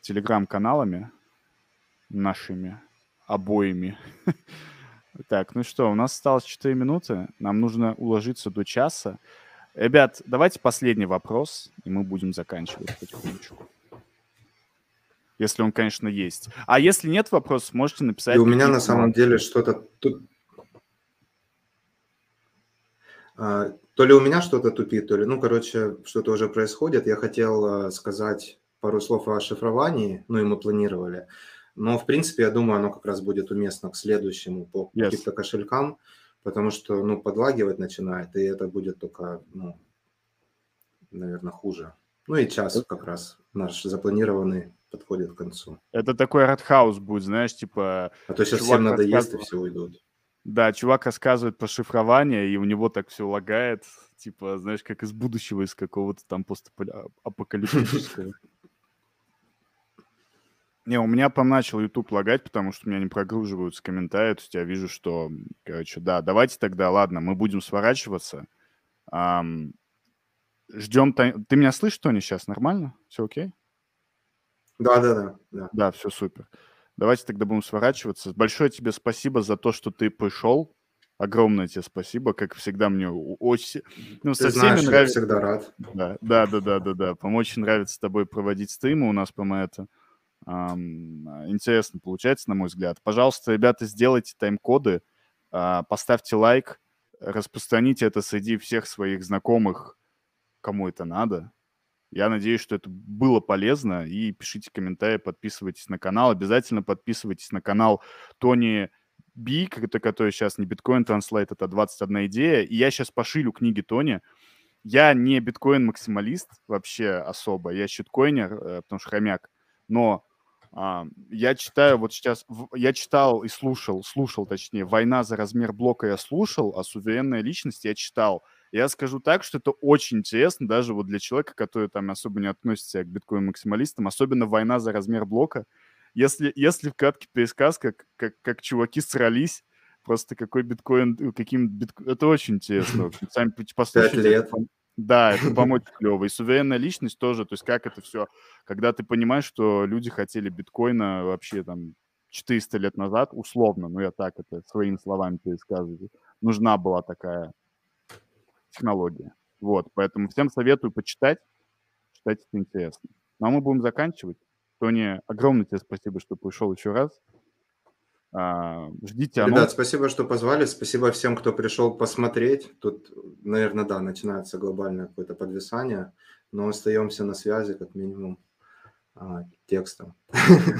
телеграм-каналами нашими обоими. Так, ну что, у нас осталось 4 минуты. Нам нужно уложиться до часа. Ребят, давайте последний вопрос, и мы будем заканчивать потихонечку. Если он, конечно, есть. А если нет вопросов, можете написать. И у меня на самом деле что-то тут... А, то ли у меня что-то тупит, то ли, ну, короче, что-то уже происходит. Я хотел а, сказать пару слов о шифровании, ну и мы планировали. Но, в принципе, я думаю, оно как раз будет уместно к следующему по yes. каким-то кошелькам, потому что, ну, подлагивать начинает, и это будет только, ну, наверное, хуже. Ну и час как раз наш запланированный подходит к концу. Это такой артхаус будет, знаешь, типа... А то сейчас всем надоест, и все уйдут. Да, чувак рассказывает про шифрование, и у него так все лагает, типа, знаешь, как из будущего, из какого-то там постапокалиптического. Не, у меня прям начал YouTube лагать, потому что у меня не прогруживаются комментарии. То есть я вижу, что, короче, да, давайте тогда, ладно, мы будем сворачиваться. Ам, ждем... Ты меня слышишь, Тони, сейчас? Нормально? Все окей? Да, да, да, да. Да, все супер. Давайте тогда будем сворачиваться. Большое тебе спасибо за то, что ты пришел. Огромное тебе спасибо, как всегда мне очень... Ну, ты со знаешь, всеми нравится... я всегда рад. Да, да, да, да, да, да. По-моему, очень нравится с тобой проводить стримы у нас, по-моему, это интересно получается, на мой взгляд. Пожалуйста, ребята, сделайте тайм-коды, а, поставьте лайк, распространите это среди всех своих знакомых, кому это надо. Я надеюсь, что это было полезно. И пишите комментарии, подписывайтесь на канал. Обязательно подписывайтесь на канал Тони Би, который сейчас не биткоин транслейт, это 21 идея. И я сейчас пошилю книги Тони. Я не биткоин-максималист вообще особо. Я щиткоинер, э, потому что хомяк. Но а, я читаю вот сейчас, я читал и слушал, слушал точнее, «Война за размер блока» я слушал, а «Суверенная личность» я читал. Я скажу так, что это очень интересно даже вот для человека, который там особо не относится к биткоин-максималистам, особенно «Война за размер блока». Если, если в краткий пересказ, как, как, как чуваки срались, просто какой биткоин, каким биткоин... Это очень интересно. Сами послушайте. Пять лет. Да, это помочь клево. И суверенная личность тоже, то есть как это все, когда ты понимаешь, что люди хотели биткоина вообще там 400 лет назад, условно, ну я так это своими словами пересказываю, нужна была такая технология. Вот, поэтому всем советую почитать, читать это интересно. Ну а мы будем заканчивать. Тони, огромное тебе спасибо, что пришел еще раз. А, ждите анонс. Ребят, спасибо, что позвали. Спасибо всем, кто пришел посмотреть. Тут, наверное, да, начинается глобальное какое-то подвисание, но остаемся на связи, как минимум, а, текстом.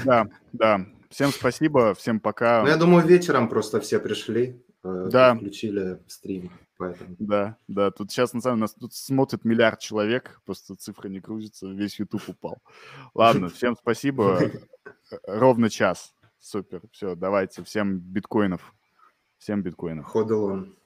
Да, да. Всем спасибо, всем пока. Ну, я думаю, вечером просто все пришли, э, да. включили стрим. Поэтому. Да, да, тут сейчас, на самом деле, нас тут смотрит миллиард человек, просто цифра не крутится, весь YouTube упал. Ладно, всем спасибо. Ровно час. Супер. Все, давайте. Всем биткоинов. Всем биткоинов. Ходл он.